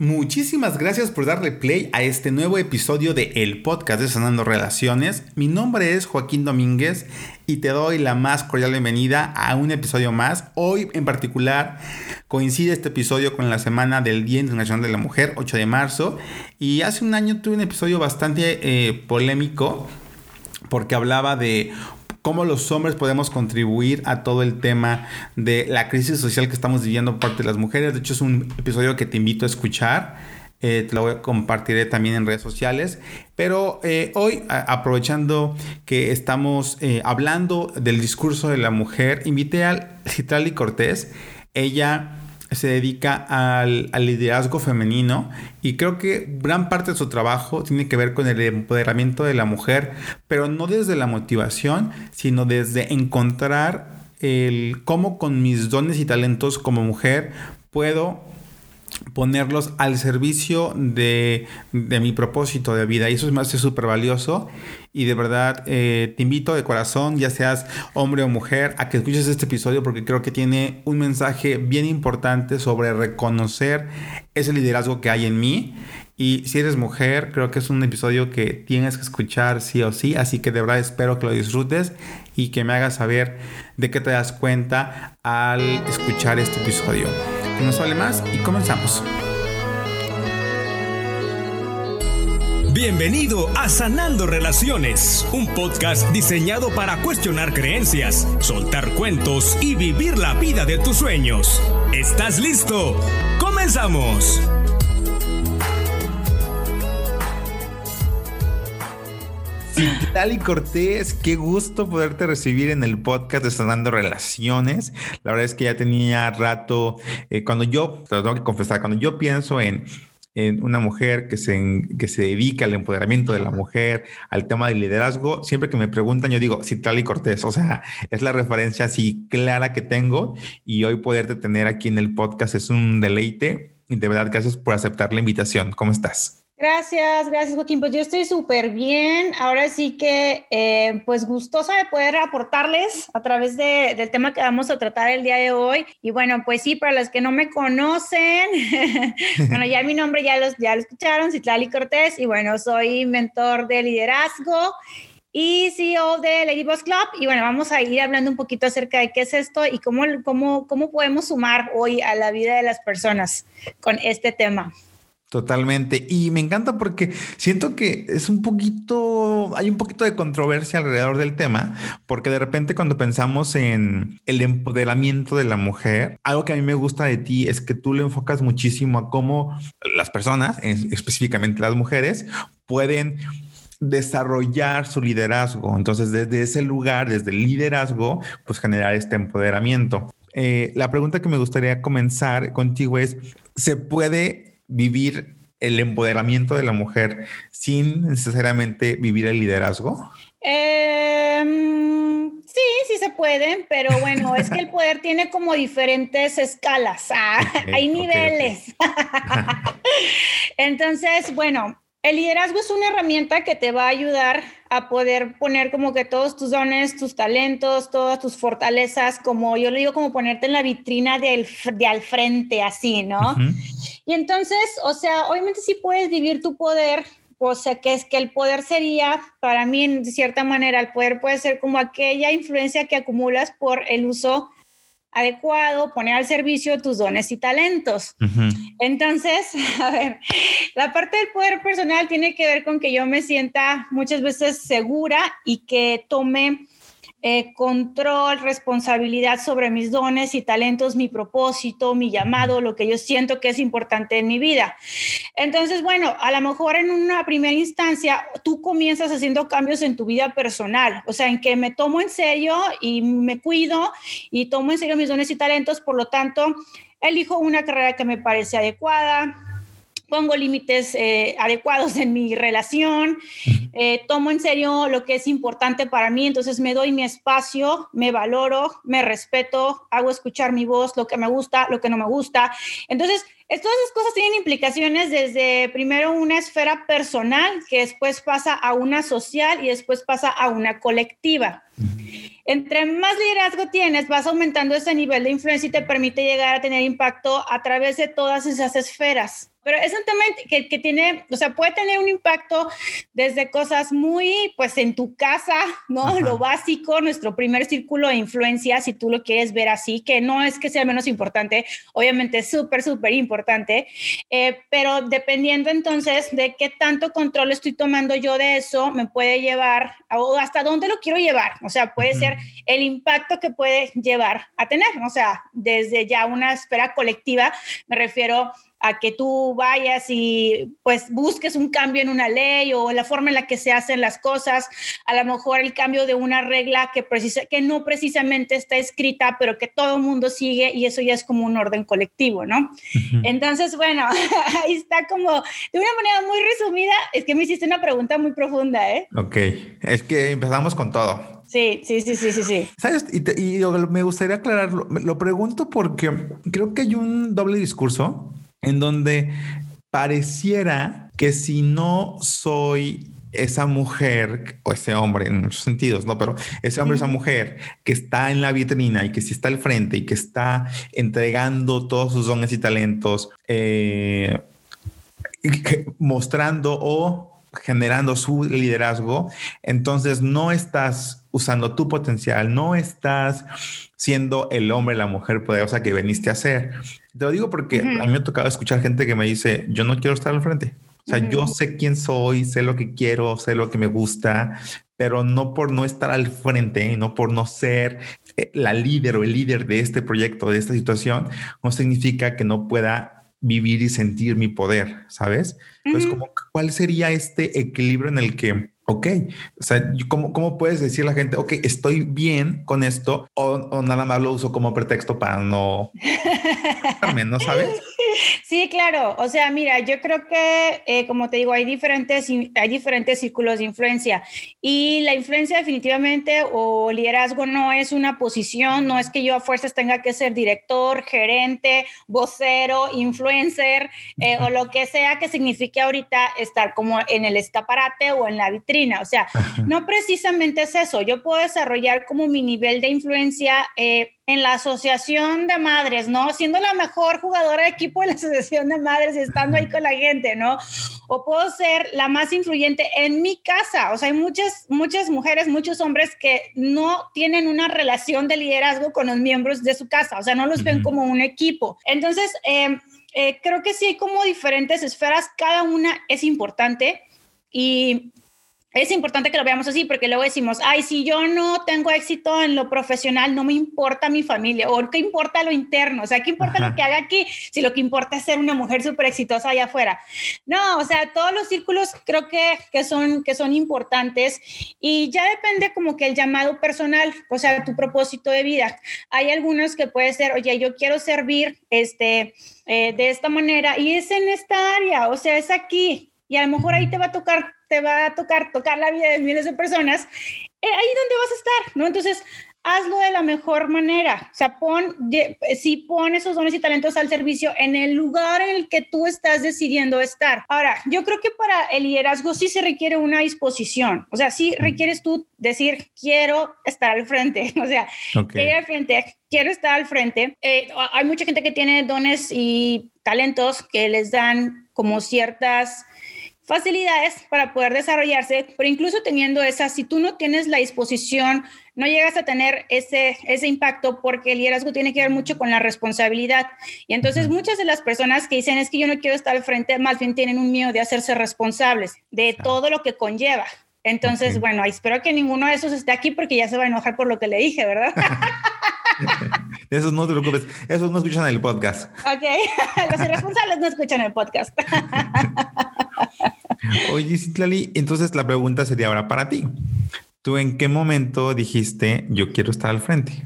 Muchísimas gracias por darle play a este nuevo episodio de El Podcast de Sanando Relaciones. Mi nombre es Joaquín Domínguez y te doy la más cordial bienvenida a un episodio más. Hoy en particular coincide este episodio con la semana del Día Internacional de la Mujer, 8 de marzo. Y hace un año tuve un episodio bastante eh, polémico porque hablaba de cómo los hombres podemos contribuir a todo el tema de la crisis social que estamos viviendo por parte de las mujeres. De hecho, es un episodio que te invito a escuchar. Eh, te lo compartiré también en redes sociales. Pero eh, hoy, aprovechando que estamos eh, hablando del discurso de la mujer, invité a Citrali Cortés. Ella se dedica al, liderazgo femenino y creo que gran parte de su trabajo tiene que ver con el empoderamiento de la mujer, pero no desde la motivación, sino desde encontrar el cómo con mis dones y talentos como mujer puedo ponerlos al servicio de, mi propósito de vida. Y eso es más súper valioso. Y de verdad eh, te invito de corazón, ya seas hombre o mujer, a que escuches este episodio porque creo que tiene un mensaje bien importante sobre reconocer ese liderazgo que hay en mí. Y si eres mujer, creo que es un episodio que tienes que escuchar sí o sí. Así que de verdad espero que lo disfrutes y que me hagas saber de qué te das cuenta al escuchar este episodio no sale más y comenzamos. Bienvenido a Sanando Relaciones, un podcast diseñado para cuestionar creencias, soltar cuentos y vivir la vida de tus sueños. ¿Estás listo? ¡Comenzamos! Tali Cortés, qué gusto poderte recibir en el podcast de Sanando Relaciones. La verdad es que ya tenía rato, eh, cuando yo, te tengo que confesar, cuando yo pienso en, en una mujer que se, que se dedica al empoderamiento de la mujer, al tema del liderazgo, siempre que me preguntan, yo digo, Citlali Cortés, o sea, es la referencia así clara que tengo y hoy poderte tener aquí en el podcast es un deleite y de verdad gracias por aceptar la invitación. ¿Cómo estás? Gracias, gracias Joaquín. Pues yo estoy súper bien. Ahora sí que, eh, pues gustosa de poder aportarles a través de, del tema que vamos a tratar el día de hoy. Y bueno, pues sí, para los que no me conocen, bueno, ya mi nombre ya, los, ya lo escucharon, Citlali Cortés, y bueno, soy mentor de liderazgo y CEO de Lady Boss Club. Y bueno, vamos a ir hablando un poquito acerca de qué es esto y cómo, cómo, cómo podemos sumar hoy a la vida de las personas con este tema. Totalmente. Y me encanta porque siento que es un poquito, hay un poquito de controversia alrededor del tema, porque de repente cuando pensamos en el empoderamiento de la mujer, algo que a mí me gusta de ti es que tú le enfocas muchísimo a cómo las personas, específicamente las mujeres, pueden desarrollar su liderazgo. Entonces, desde ese lugar, desde el liderazgo, pues generar este empoderamiento. Eh, la pregunta que me gustaría comenzar contigo es, ¿se puede vivir el empoderamiento de la mujer sin necesariamente vivir el liderazgo? Em, sí, sí se puede, pero bueno, es que el poder tiene como diferentes escalas, ah, hay niveles. Entonces, bueno, el liderazgo es una herramienta que te va a ayudar a poder poner como que todos tus dones, tus talentos, todas tus fortalezas, como yo le digo, como ponerte en la vitrina de, de al frente, así, ¿no? Y entonces, o sea, obviamente sí puedes vivir tu poder, o sea, que es que el poder sería, para mí, en cierta manera, el poder puede ser como aquella influencia que acumulas por el uso adecuado, poner al servicio tus dones y talentos. Entonces, a ver, la parte del poder personal tiene que ver con que yo me sienta muchas veces segura y que tome eh, control, responsabilidad sobre mis dones y talentos, mi propósito, mi llamado, lo que yo siento que es importante en mi vida. Entonces, bueno, a lo mejor en una primera instancia tú comienzas haciendo cambios en tu vida personal, o sea, en que me tomo en serio y me cuido y tomo en serio mis dones y talentos, por lo tanto, elijo una carrera que me parece adecuada, pongo límites eh, adecuados en mi relación, eh, tomo en serio lo que es importante para mí, entonces me doy mi espacio, me valoro, me respeto, hago escuchar mi voz, lo que me gusta, lo que no me gusta. Entonces, todas esas cosas tienen implicaciones desde primero una esfera personal, que después pasa a una social y después pasa a una colectiva. Entre más liderazgo tienes, vas aumentando ese nivel de influencia y te permite llegar a tener impacto a través de todas esas esferas. Pero es un tema que, que, tiene, o sea, puede tener un impacto desde cosas muy, pues en tu casa, ¿no? Lo básico, nuestro primer círculo de influencia, si tú lo quieres ver así, que no es que sea menos importante, obviamente es súper, súper importante, eh, pero dependiendo entonces de qué tanto control estoy tomando yo de eso, me puede llevar, o hasta dónde lo quiero llevar, o sea, puede ser el impacto que puede llevar a tener, o sea, desde ya una esfera colectiva, me refiero a que tú vayas y pues busques un cambio en una ley o la forma en la que se hacen las cosas, a lo mejor el cambio de una regla que, precisa, que no precisamente está escrita, pero que todo el mundo sigue y eso ya es como un orden colectivo, ¿no? Entonces, bueno, ahí está como de una manera muy resumida, es que me hiciste una pregunta muy profunda, ¿eh? Ok, es que empezamos con todo. Sí, sí, sí, sí, sí, sí. ¿Sabes? Y, y me gustaría aclararlo. Lo pregunto porque creo que hay un doble discurso en donde pareciera que si no soy esa mujer o ese hombre en muchos sentidos, no, pero ese hombre, esa mujer que está en la vitrina y que sí está al frente y que está entregando todos sus dones y talentos, eh, mostrando o generando su liderazgo, entonces no estás usando tu potencial, no estás siendo el hombre, la mujer poderosa que veniste a ser. Te lo digo porque a mí me ha tocado escuchar gente que me dice, yo no quiero estar al frente. O sea, yo sé quién soy, sé lo que quiero, sé lo que me gusta, pero no por no estar al frente, no por no ser eh, la líder o el líder de este proyecto, de esta situación, no significa que no pueda vivir y sentir mi poder, ¿sabes? Entonces, como, ¿cuál sería este equilibrio en el que Ok, o sea, ¿cómo, ¿cómo puedes decir a la gente, ok, estoy bien con esto o, nada más lo uso como pretexto para no... ¿No sabes? Sí, claro. O sea, mira, yo creo que, eh, como te digo, hay diferentes, hay diferentes círculos de influencia y la influencia definitivamente o liderazgo no es una posición, no es que yo a fuerzas tenga que ser director, gerente, vocero, influencer eh, o lo que sea que signifique ahorita estar como en el escaparate o en la vitrina o sea, no precisamente es eso. Yo puedo desarrollar como mi nivel de influencia eh, en la asociación de madres, ¿no? Siendo la mejor jugadora de equipo de la asociación de madres y estando ahí con la gente, ¿no? O puedo ser la más influyente en mi casa. O sea, hay muchas, muchas mujeres, muchos hombres que no tienen una relación de liderazgo con los miembros de su casa. O sea, no los ven como un equipo. Entonces, eh, eh, creo que sí hay como diferentes esferas. Cada una es importante. Y es importante que lo veamos así porque luego decimos, ay, si yo no tengo éxito en lo profesional, no me importa mi familia o qué importa lo interno, o sea, qué importa lo que haga aquí si lo que importa es ser una mujer súper exitosa allá afuera. No, o sea, todos los círculos creo que, que, son, que son importantes y ya depende como que el llamado personal, o sea, tu propósito de vida. Hay algunos que puede ser, oye, yo quiero servir este, eh, de esta manera y es en esta área, o sea, es aquí, y a lo mejor ahí te va a tocar te va a tocar tocar la vida de miles de personas, eh, ahí donde vas a estar, ¿no? Entonces, hazlo de la mejor manera. O sea, pon, si pon esos dones y talentos al servicio en el lugar en el que tú estás decidiendo estar. Ahora, yo creo que para el liderazgo sí se requiere una disposición. O sea, sí requieres tú decir, quiero estar al frente. O sea, quiero al frente, quiero estar al frente. Eh, hay mucha gente que tiene dones y talentos que les dan como ciertas facilidades para poder desarrollarse, pero incluso teniendo esas, si tú no tienes la disposición, no llegas a tener ese, ese impacto porque el liderazgo tiene que ver mucho con la responsabilidad. Y entonces muchas de las personas que dicen es que yo no quiero estar al frente, más bien tienen un miedo de hacerse responsables de todo lo que conlleva. Entonces, bueno, espero que ninguno de esos esté aquí porque ya se va a enojar por lo que le dije, ¿verdad? Esos no te preocupes, esos no escuchan el podcast. Ok, los irresponsables no escuchan el podcast. Oye, Citlali, entonces la pregunta sería ahora para ti. ¿Tú en qué momento dijiste yo quiero estar al frente?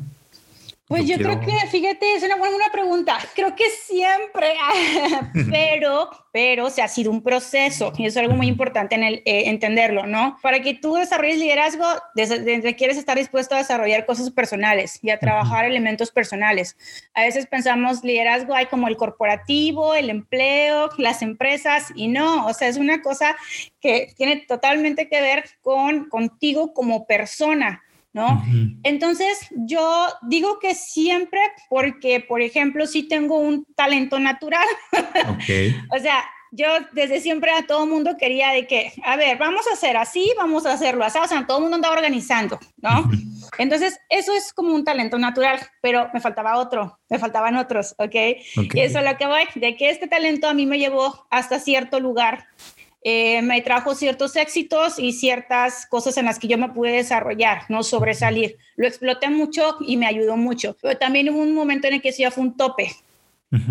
Pues yo, creo que, fíjate, es una buena pregunta. Creo que siempre, pero, pero se ha sido un proceso y eso es algo muy importante en el, eh, entenderlo, ¿no? Para que tú desarrolles liderazgo, desde, quieres estar dispuesto a desarrollar cosas personales y a trabajar elementos personales. A veces pensamos liderazgo hay como el corporativo, el empleo, las empresas y no, o sea, es una cosa que tiene totalmente que ver con contigo como persona ¿no? Entonces, yo digo que siempre porque, por ejemplo, si tengo un talento natural. Okay. o sea, yo desde siempre a todo mundo quería de que, a ver, vamos a hacer así, vamos a hacerlo así, o sea, todo el mundo andaba organizando, ¿no? Entonces, eso es como un talento natural, pero me faltaba otro, me faltaban otros, ¿ok? Y eso es lo que voy, de que este talento a mí me llevó hasta cierto lugar. Eh, me trajo ciertos éxitos y ciertas cosas en las que yo me pude desarrollar, no sobresalir. Lo exploté mucho y me ayudó mucho, pero también hubo un momento en el que sí ya fue un tope,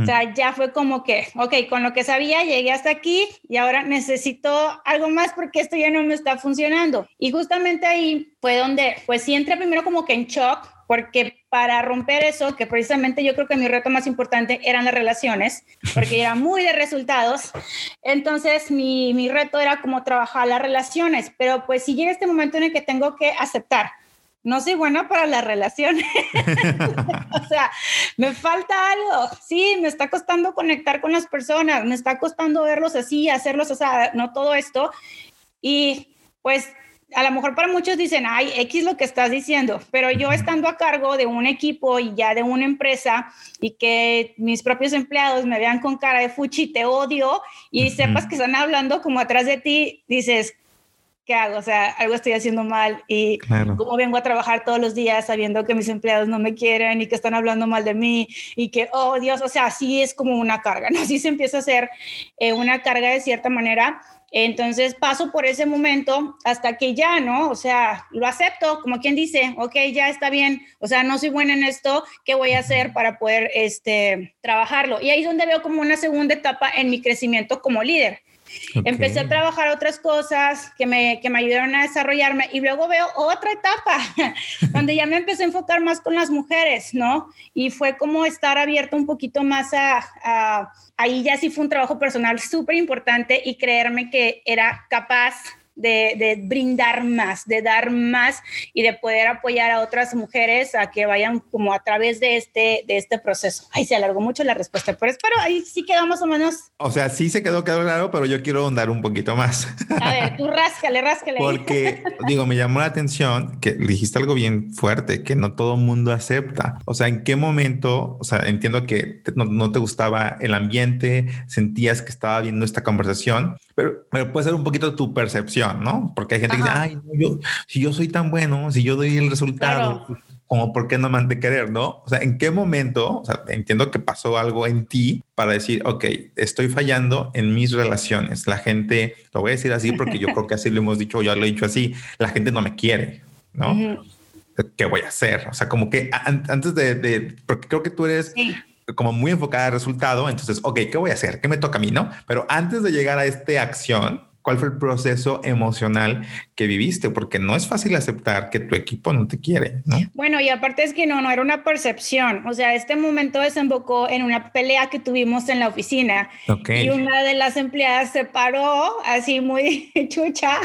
o sea, ya fue como que, ok, con lo que sabía llegué hasta aquí y ahora necesito algo más porque esto ya no me está funcionando. Y justamente ahí fue donde, pues sí entré primero como que en shock, porque para romper eso, que precisamente yo creo que mi reto más importante eran las relaciones, porque era muy de resultados, entonces mi, mi reto era como trabajar las relaciones, pero pues si llega este momento en el que tengo que aceptar no soy buena para las relaciones. o sea, me falta algo. Sí, me está costando conectar con las personas, me está costando verlos así, hacerlos, o sea, no todo esto. Y pues a lo mejor para muchos dicen, ay, X lo que estás diciendo, pero yo estando a cargo de un equipo y ya de una empresa y que mis propios empleados me vean con cara de fuchi, te odio y sepas que están hablando como atrás de ti, dices, ¿qué hago? O sea, algo estoy haciendo mal y cómo vengo a trabajar todos los días sabiendo que mis empleados no me quieren y que están hablando mal de mí y que, oh Dios, o sea, así es como una carga, ¿no? Así se empieza a hacer eh, una carga de cierta manera. Entonces paso por ese momento hasta que ya, ¿no? O sea, lo acepto, como quien dice, ok, ya está bien, o sea, no soy buena en esto, ¿qué voy a hacer para poder este, trabajarlo? Y ahí es donde veo como una segunda etapa en mi crecimiento como líder Empecé a trabajar otras cosas que me, que me ayudaron a desarrollarme y luego veo otra etapa donde ya me empecé a enfocar más con las mujeres, ¿no? Y fue como estar abierto un poquito más a, a ahí ya sí fue un trabajo personal súper importante y creerme que era capaz de, brindar más, de dar más y de poder apoyar a otras mujeres a que vayan como a través de este, de este proceso. Ahí se alargó mucho la respuesta, pero espero ahí sí quedó más o menos. O sea, sí se quedó claro, pero yo quiero ahondar un poquito más. A ver, tú ráscale, ráscale. Porque, digo, me llamó la atención que dijiste algo bien fuerte, que no todo mundo acepta. O sea, ¿en qué momento? O sea, entiendo que no, no te gustaba el ambiente, sentías que estaba viendo esta conversación, pero, pero puede ser un poquito tu percepción, ¿no? Porque hay gente que dice, ay, yo, si yo soy tan bueno, si yo doy el resultado, como por qué no me han de querer, ¿no? O sea, ¿en qué momento? O sea, entiendo que pasó algo en ti para decir, ok, estoy fallando en mis relaciones. La gente, lo voy a decir así porque yo creo que así lo hemos dicho, ya lo he dicho así, la gente no me quiere, ¿no? ¿Qué voy a hacer? O sea, como que antes de, de porque creo que tú eres como muy enfocada al resultado. Entonces, ok, ¿qué voy a hacer? ¿Qué me toca a mí? No, pero antes de llegar a esta acción, ¿cuál fue el proceso emocional que viviste? Porque no es fácil aceptar que tu equipo no te quiere. ¿no? Bueno, y aparte es que no, no era una percepción. O sea, este momento desembocó en una pelea que tuvimos en la oficina. Y una de las empleadas se paró así muy chucha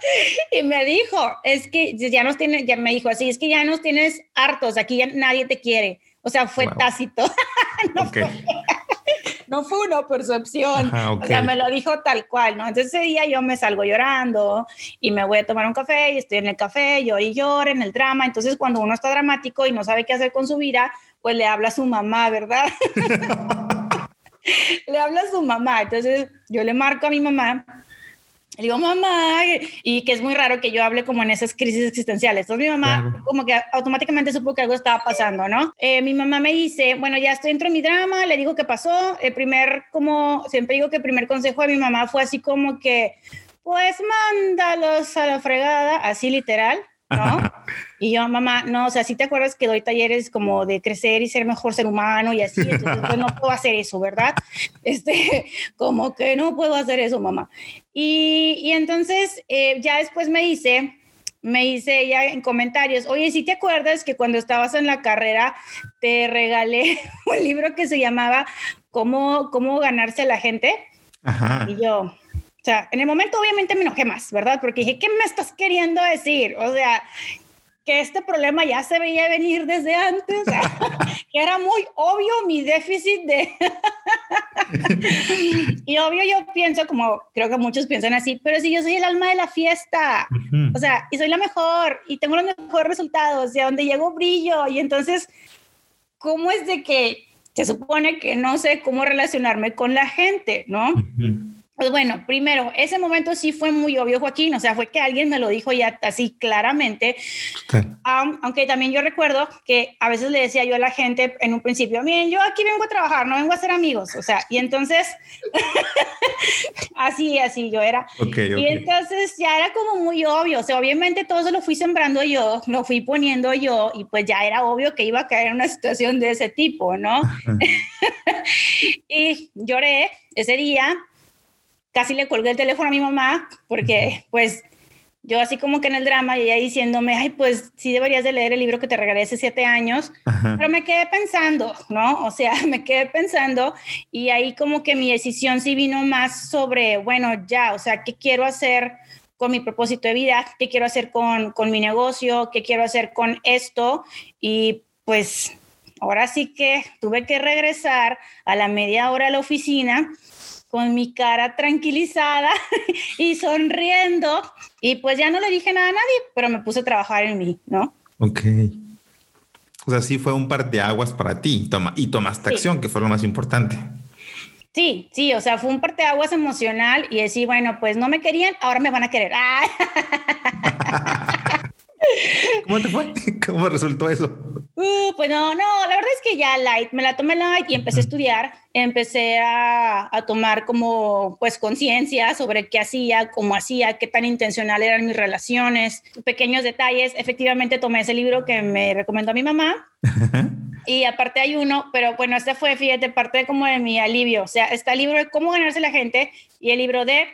y me dijo, es que ya nos tiene, ya me dijo así, es que ya nos tienes hartos, aquí ya nadie te quiere. O sea, fue tácito. no, fue, una percepción. O sea, me lo dijo tal cual, ¿no? Entonces ese día yo me salgo llorando y me voy a tomar un café y estoy en el café, yo y lloro en el drama. Entonces cuando uno está dramático y no sabe qué hacer con su vida, pues le habla a su mamá, ¿verdad? le habla a su mamá. Entonces yo le marco a mi mamá le digo, mamá, y que es muy raro que yo hable como en esas crisis existenciales. Entonces mi mamá como que automáticamente supo que algo estaba pasando, ¿no? Eh, mi mamá me dice, bueno, ya estoy dentro de mi drama, le digo qué pasó. El primer, como, siempre digo que el primer consejo de mi mamá fue así como que, pues mándalos a la fregada, así literal. ¿No? Y yo, mamá, no, o sea, si te acuerdas que doy talleres como de crecer y ser mejor ser humano y así, entonces pues no puedo hacer eso, ¿verdad? Este, como que no puedo hacer eso, mamá. Y, y entonces eh, ya después me dice, me dice ella en comentarios, oye, si te acuerdas que cuando estabas en la carrera te regalé un libro que se llamaba ¿Cómo, cómo ganarse a la gente? Ajá. Y yo, o sea, en el momento obviamente me enojé más, ¿verdad? Porque dije, ¿qué me estás queriendo decir? O sea, que este problema ya se veía venir desde antes, que era muy obvio mi déficit de... y obvio yo pienso, como creo que muchos piensan así, pero si yo soy el alma de la fiesta, o sea, y soy la mejor, y tengo los mejores resultados, y a donde llego brillo, y entonces, ¿cómo es de que se supone que no sé cómo relacionarme con la gente, ¿no? Pues bueno, primero, ese momento sí fue muy obvio, Joaquín, o sea, fue que alguien me lo dijo ya así claramente, aunque también yo recuerdo que a veces le decía yo a la gente en un principio, miren, yo aquí vengo a trabajar, no vengo a ser amigos, o sea, y entonces, así, así yo era. Y entonces ya era como muy obvio, o sea, obviamente todo eso lo fui sembrando yo, lo fui poniendo yo, y pues ya era obvio que iba a caer en una situación de ese tipo, ¿no? y lloré ese día casi le colgué el teléfono a mi mamá porque pues yo así como que en el drama y ella diciéndome, ay, pues sí deberías de leer el libro que te regalé hace siete años, pero me quedé pensando, ¿no? O sea, me quedé pensando y ahí como que mi decisión sí vino más sobre, bueno, ya, o sea, ¿qué quiero hacer con mi propósito de vida? ¿Qué quiero hacer con, con mi negocio? ¿Qué quiero hacer con esto? Y pues ahora sí que tuve que regresar a la media hora a la oficina con mi cara tranquilizada y sonriendo. Y pues ya no le dije nada a nadie, pero me puse a trabajar en mí, ¿no? Ok. O sea, sí fue un par de aguas para ti toma, y tomaste acción, que fue lo más importante. Sí, sí, o sea, fue un parteaguas emocional y decir, bueno, pues no me querían, ahora me van a querer. ¿Cómo te fue? ¿Cómo resultó eso? Uh, pues no, no, la verdad es que ya light, me la tomé light y empecé a estudiar, empecé a, a tomar como pues conciencia sobre qué hacía, cómo hacía, qué tan intencional eran mis relaciones, pequeños detalles. Efectivamente tomé ese libro que me recomendó mi mamá. Y aparte hay uno, pero bueno, este fue, fíjate, parte como de mi alivio. O sea, está el libro de cómo ganarse la gente y el libro de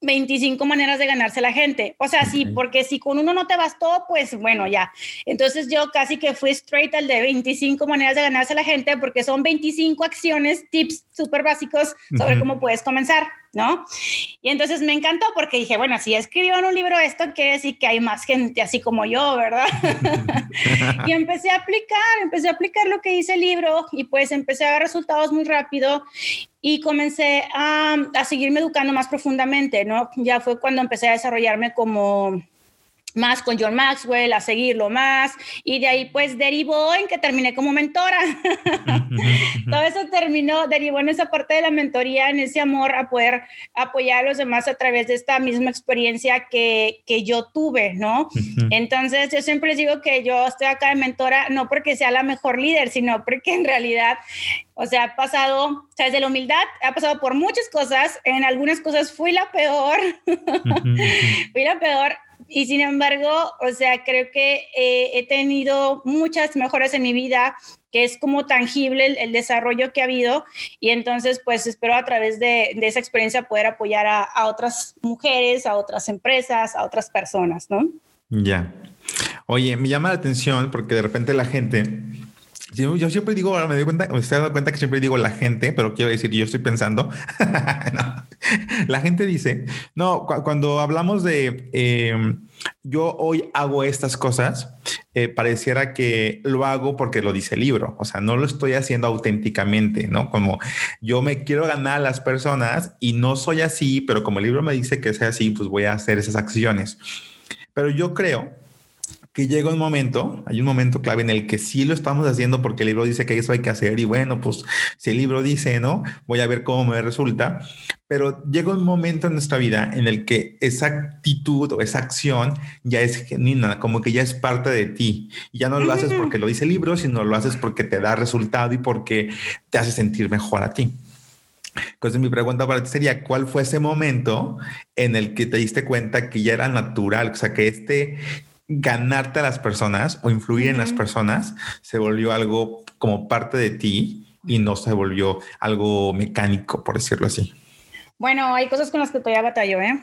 25 maneras de ganarse la gente. O sea, sí, porque si con uno no te bastó, pues bueno, ya. Entonces yo casi que fui straight al de 25 maneras de ganarse la gente porque son 25 acciones, tips súper básicos sobre cómo puedes comenzar. ¿No? Y entonces me encantó porque dije, bueno, si escribió en un libro esto, quiere decir que hay más gente así como yo, ¿verdad? y empecé a aplicar, empecé a aplicar lo que dice el libro y pues empecé a ver resultados muy rápido y comencé a, a seguirme educando más profundamente, ¿no? Ya fue cuando empecé a desarrollarme como más con John Maxwell, a seguirlo más, y de ahí pues derivó en que terminé como mentora. Todo eso terminó, derivó en esa parte de la mentoría, en ese amor a poder apoyar a los demás a través de esta misma experiencia que, que yo tuve, ¿no? Entonces yo siempre les digo que yo estoy acá de mentora no porque sea la mejor líder, sino porque en realidad o sea, ha pasado, o sea, desde la humildad, ha pasado por muchas cosas. En algunas cosas fui la peor. fui la peor y sin embargo, o sea, creo que eh, he tenido muchas mejoras en mi vida, que es como tangible el, desarrollo que ha habido y entonces pues espero a través de, esa experiencia poder apoyar a, otras mujeres, a otras empresas, a otras personas, ¿no? Ya. Oye, me llama la atención porque de repente la gente yo, siempre digo, ahora me doy cuenta, me estoy dando cuenta que siempre digo la gente, pero quiero decir, yo estoy pensando, la gente dice, no, cuando hablamos de em, yo hoy hago estas cosas, eh, pareciera que lo hago porque lo dice el libro, o sea, no lo estoy haciendo auténticamente, ¿no? Como yo me quiero ganar a las personas y no soy así, pero como el libro me dice que sea así, pues voy a hacer esas acciones. Pero yo creo que llega un momento, hay un momento clave en el que sí lo estamos haciendo porque el libro dice que eso hay que hacer y bueno, pues si el libro dice, ¿no? Voy a ver cómo me resulta, pero llega un momento en nuestra vida en el que esa actitud o esa acción ya es genuina, como que ya es parte de ti. Y ya no lo haces porque lo dice el libro, sino lo haces porque te da resultado y porque te hace sentir mejor a ti. Entonces mi pregunta para ti sería, ¿cuál fue ese momento en el que te diste cuenta que ya era natural? O sea, que este ganarte a las personas o influir en las personas se volvió algo como parte de ti y no se volvió algo mecánico, por decirlo así. Bueno, hay cosas con las que todavía batallo, ¿eh?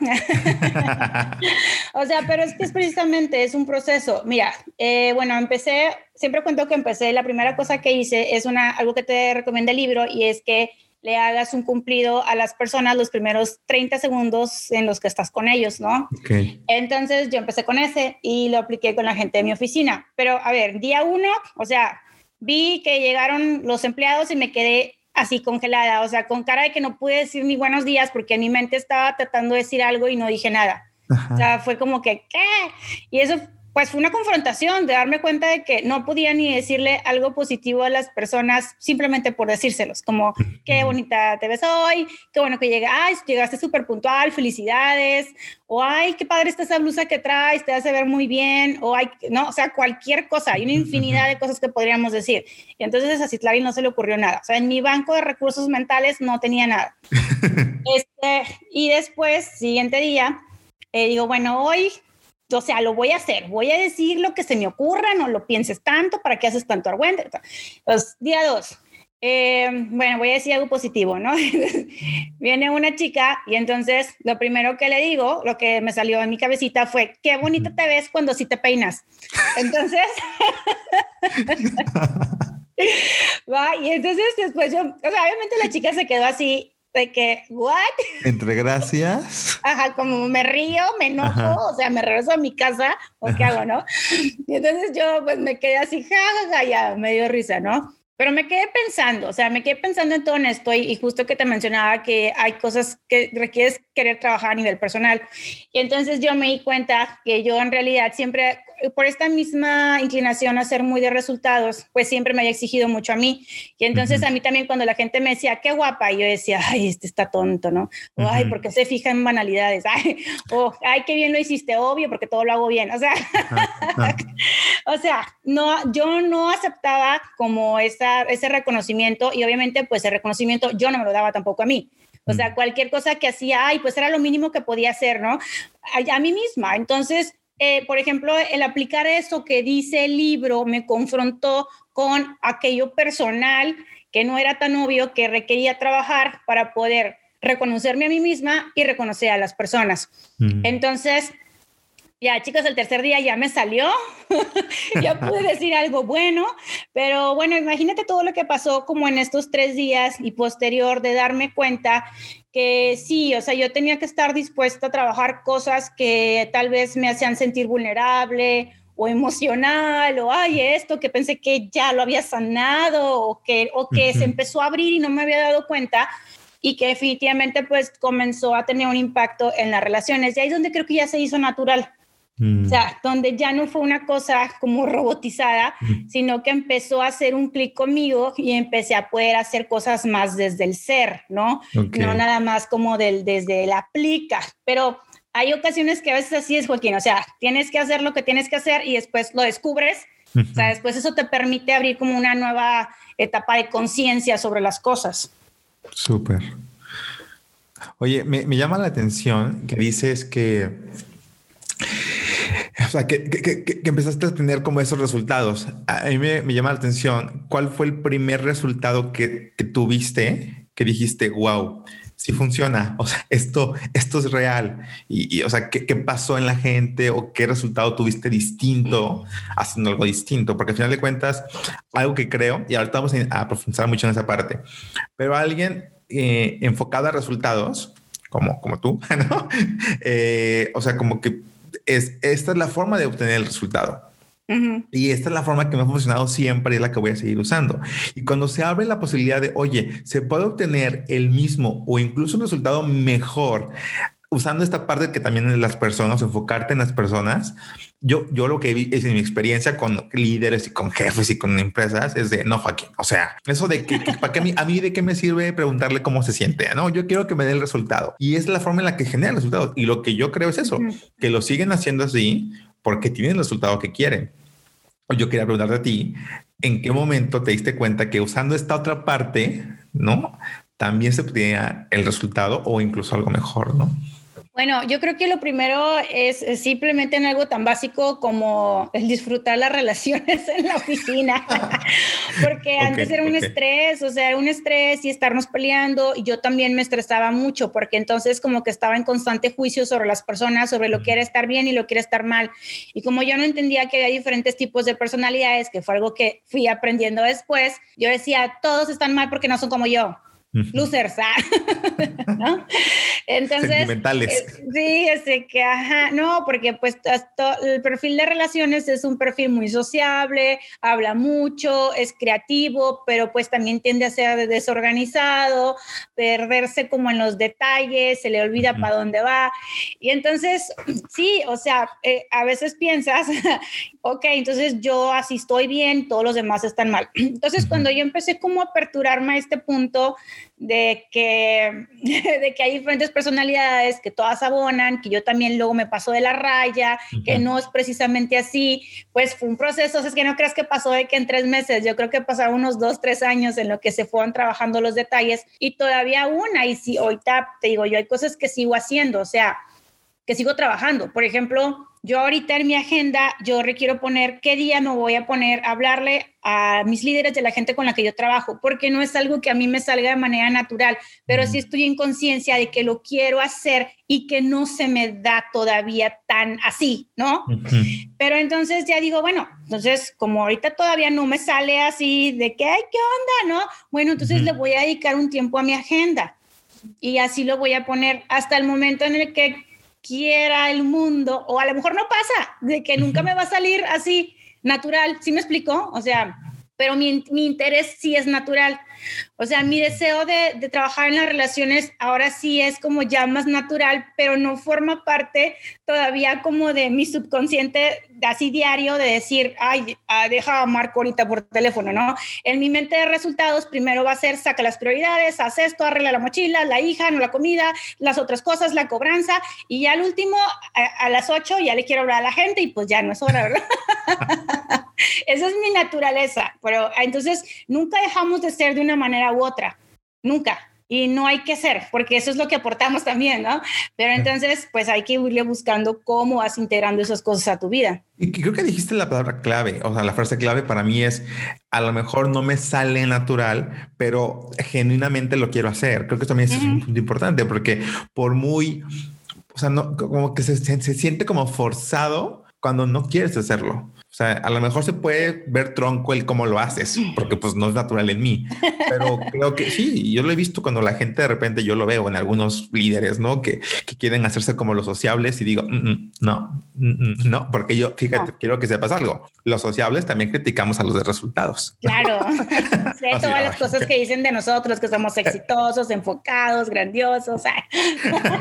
o sea, pero es que es precisamente, es un proceso. Mira, eh, bueno, empecé, siempre cuento que empecé, la primera cosa que hice es una, algo que te recomienda el libro y es que le hagas un cumplido a las personas los primeros 30 segundos en los que estás con ellos, ¿no? Entonces yo empecé con ese y lo apliqué con la gente de mi oficina. Pero a ver, día uno, o sea, vi que llegaron los empleados y me quedé así congelada, o sea, con cara de que no pude decir ni buenos días porque en mi mente estaba tratando de decir algo y no dije nada. O sea, fue como que, ¿qué? Y eso pues fue una confrontación de darme cuenta de que no podía ni decirle algo positivo a las personas simplemente por decírselos, como qué bonita te ves hoy, qué bueno que llegas, llegaste súper puntual, felicidades, o ay, qué padre está esa blusa que traes, te hace ver muy bien, o ay, no, o sea, cualquier cosa, hay una infinidad de cosas que podríamos decir. Y entonces a Citlali no se le ocurrió nada, o sea, en mi banco de recursos mentales no tenía nada. este, y después, siguiente día, eh, digo, bueno, hoy o sea, lo voy a hacer, voy a decir lo que se me ocurra, no lo pienses tanto, ¿para qué haces tanto argüente? Pues, día dos, eh, bueno, voy a decir algo positivo, ¿no? Viene una chica y entonces lo primero que le digo, lo que me salió en mi cabecita fue, qué bonita te ves cuando sí te peinas. Entonces, va, y entonces después yo, o sea, obviamente la chica se quedó así de que, ¿what? Entre gracias. Ajá, como me río, me enojo, o sea, me regreso a mi casa, ¿o qué hago, no? Y entonces yo, pues me quedé así, jajaja, ya, me dio risa, ¿no? Pero me quedé pensando, o sea, me quedé pensando en todo esto y, y, justo que te mencionaba que hay cosas que requieres querer trabajar a nivel personal. Y entonces yo me di cuenta que yo en realidad siempre por esta misma inclinación a ser muy de resultados, pues siempre me había exigido mucho a mí. Y entonces a mí también cuando la gente me decía, qué guapa, yo decía, ay, este está tonto, ¿no? O, ay, porque se fija en banalidades? Ay, o, ay, qué bien lo hiciste, obvio, porque todo lo hago bien. O sea, o sea, no, yo no aceptaba como esa, ese reconocimiento y obviamente pues el reconocimiento yo no me lo daba tampoco a mí. O sea, cualquier cosa que hacía, ay, pues era lo mínimo que podía hacer, ¿no? A, a mí misma. Entonces, eh, por ejemplo, el aplicar eso que dice el libro me confrontó con aquello personal que no era tan obvio que requería trabajar para poder reconocerme a mí misma y reconocer a las personas. Entonces, ya chicos, el tercer día ya me salió, ya pude decir algo bueno, pero bueno, imagínate todo lo que pasó como en estos tres días y posterior de darme cuenta que sí, o sea, yo tenía que estar dispuesta a trabajar cosas que tal vez me hacían sentir vulnerable o emocional, o ay, esto que pensé que ya lo había sanado, o que, o que se empezó a abrir y no me había dado cuenta, y que definitivamente pues comenzó a tener un impacto en las relaciones. Y ahí es donde creo que ya se hizo natural. O sea, donde ya no fue una cosa como robotizada, sino que empezó a hacer un clic conmigo y empecé a poder hacer cosas más desde el ser, ¿no? No nada más como del, desde el aplica. Pero hay ocasiones que a veces así es, Joaquín. O sea, tienes que hacer lo que tienes que hacer y después lo descubres. O sea, después eso te permite abrir como una nueva etapa de conciencia sobre las cosas. Súper. Oye, me, me llama la atención que dices que o sea, que, que, que, empezaste a tener como esos resultados. A mí me, me, llama la atención, ¿cuál fue el primer resultado que, tuviste que dijiste, wow, sí funciona? O sea, esto, esto es real. Y, y o sea, ¿qué, pasó en la gente o qué resultado tuviste distinto haciendo algo distinto? Porque al final de cuentas, algo que creo, y ahorita vamos a profundizar mucho en esa parte, pero alguien eh, enfocado a resultados, como, como tú, ¿no? Eh, o sea, como que es, esta es la forma de obtener el resultado. Y esta es la forma que me ha funcionado siempre y es la que voy a seguir usando. Y cuando se abre la posibilidad de, oye, se puede obtener el mismo o incluso un resultado mejor usando esta parte que también es las personas, enfocarte en las personas, yo, yo lo que vi es en mi experiencia con líderes y con jefes y con empresas es de no, Joaquín. O sea, eso de que, para que a mí, a mí de qué me sirve preguntarle cómo se siente. No, yo quiero que me dé el resultado y es la forma en la que genera el resultado. Y lo que yo creo es eso, que lo siguen haciendo así porque tienen el resultado que quieren. Yo quería preguntarte a ti, ¿en qué momento te diste cuenta que usando esta otra parte, no, también se obtenía el resultado o incluso algo mejor, no? Bueno, yo creo que lo primero es, simplemente en algo tan básico como el disfrutar las relaciones en la oficina, porque antes era un estrés, o sea, un estrés y estarnos peleando, y yo también me estresaba mucho, porque entonces como que estaba en constante juicio sobre las personas, sobre lo que era estar bien y lo que era estar mal, y como yo no entendía que había diferentes tipos de personalidades, que fue algo que fui aprendiendo después, yo decía, todos están mal porque no son como yo, losers, ¿no? Entonces, Sentimentales. Eh, sí, ese que, ajá, no, porque pues el perfil de relaciones es un perfil muy sociable, habla mucho, es creativo, pero pues también tiende a ser desorganizado, perderse como en los detalles, se le olvida para dónde va. Y entonces, sí, o sea, eh, a veces piensas, ok, entonces yo así estoy bien, todos los demás están mal. Entonces, cuando yo empecé como a aperturarme a este punto, de que, de que hay diferentes personalidades, que todas abonan, que yo también luego me paso de la raya, que no es precisamente así, pues fue un proceso, es que no creas que pasó de que en tres meses, yo creo que pasaron unos dos, tres años en lo que se fueron trabajando los detalles y todavía aún y sí, ahorita te digo, yo hay cosas que sigo haciendo, o sea, que sigo trabajando. Por ejemplo, yo ahorita en mi agenda, yo requiero poner qué día me voy a poner a hablarle a mis líderes de la gente con la que yo trabajo, porque no es algo que a mí me salga de manera natural, pero sí estoy en conciencia de que lo quiero hacer y que no se me da todavía tan así, ¿no? Pero entonces ya digo, bueno, entonces como ahorita todavía no me sale así de que, ay, ¿qué onda? ¿No? Bueno, entonces le voy a dedicar un tiempo a mi agenda y así lo voy a poner hasta el momento en el que quiera el mundo, o a lo mejor no pasa, de que nunca me va a salir así natural, ¿sí me explicó? O sea, pero mi, mi interés sí es natural. O sea, mi deseo de, de, trabajar en las relaciones ahora sí es como ya más natural, pero no forma parte todavía como de mi subconsciente así diario de decir, ay, ah, deja a Marco ahorita por teléfono, ¿no? En mi mente de resultados primero va a ser, saca las prioridades, haz esto, arregla la mochila, la hija, no la comida, las otras cosas, la cobranza, y ya al último, a, a las 8 ya le quiero hablar a la gente y pues ya no es hora, ¿verdad? Esa es mi naturaleza, pero entonces nunca dejamos de ser de una manera u otra, nunca. Y no hay que ser, porque eso es lo que aportamos también, ¿no? Pero entonces, pues hay que irle buscando cómo vas integrando esas cosas a tu vida. Y creo que dijiste la palabra clave, o sea, la frase clave para mí es, a lo mejor no me sale natural, pero genuinamente lo quiero hacer. Creo que también es un punto importante, porque por muy, o sea, no, como que se, se siente como forzado cuando no quieres hacerlo. O sea, a lo mejor se puede ver tronco el cómo lo haces, porque pues no es natural en mí, pero creo que sí, yo lo he visto cuando la gente de repente yo lo veo en algunos líderes, ¿no? Que, que quieren hacerse como los sociables y digo, mm -mm, no, mm no, porque yo, fíjate, no. quiero que sepas algo, los sociables también criticamos a los de resultados. Claro, sé todas sea, las cosas que dicen de nosotros, que somos exitosos, enfocados, grandiosos.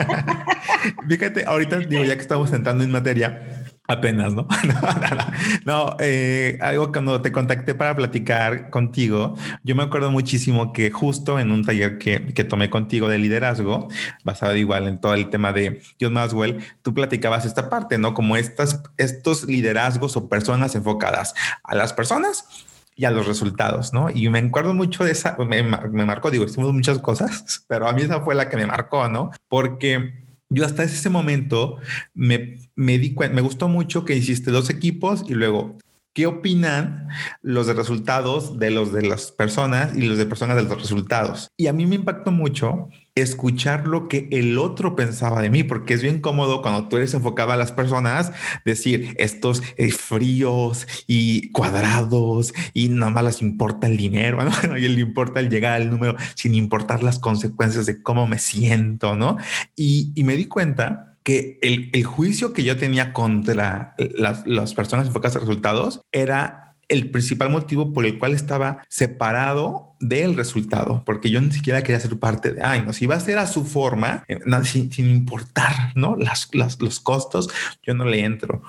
fíjate, ahorita digo, ya que estamos entrando en materia, Apenas, ¿no? no, no, eh, algo cuando te contacté para platicar contigo, yo me acuerdo muchísimo que justo en un taller que, que tomé contigo de liderazgo, basado igual en todo el tema de John Maswell, tú platicabas esta parte, ¿no? Como estas, estos liderazgos o personas enfocadas a las personas y a los resultados, ¿no? Y me acuerdo mucho de esa, me, me marcó, digo, hicimos muchas cosas, pero a mí esa fue la que me marcó, ¿no? Porque yo hasta ese momento me, me di cuenta, me gustó mucho que hiciste dos equipos y luego, ¿qué opinan los de resultados de los de las personas y los de personas de los resultados? Y a mí me impactó mucho escuchar lo que el otro pensaba de mí, porque es bien cómodo cuando tú eres enfocado a las personas, decir estos eh, fríos y cuadrados y nada más les importa el dinero, ¿no? y le importa el llegar al número sin importar las consecuencias de cómo me siento, ¿no? Y, y me di cuenta que el, el, juicio que yo tenía contra las, las personas enfocadas a resultados era el principal motivo por el cual estaba separado del resultado, porque yo ni siquiera quería ser parte de, ay, no, si va a ser a su forma, sin, sin importar, ¿no? Las, los costos, yo no le entro.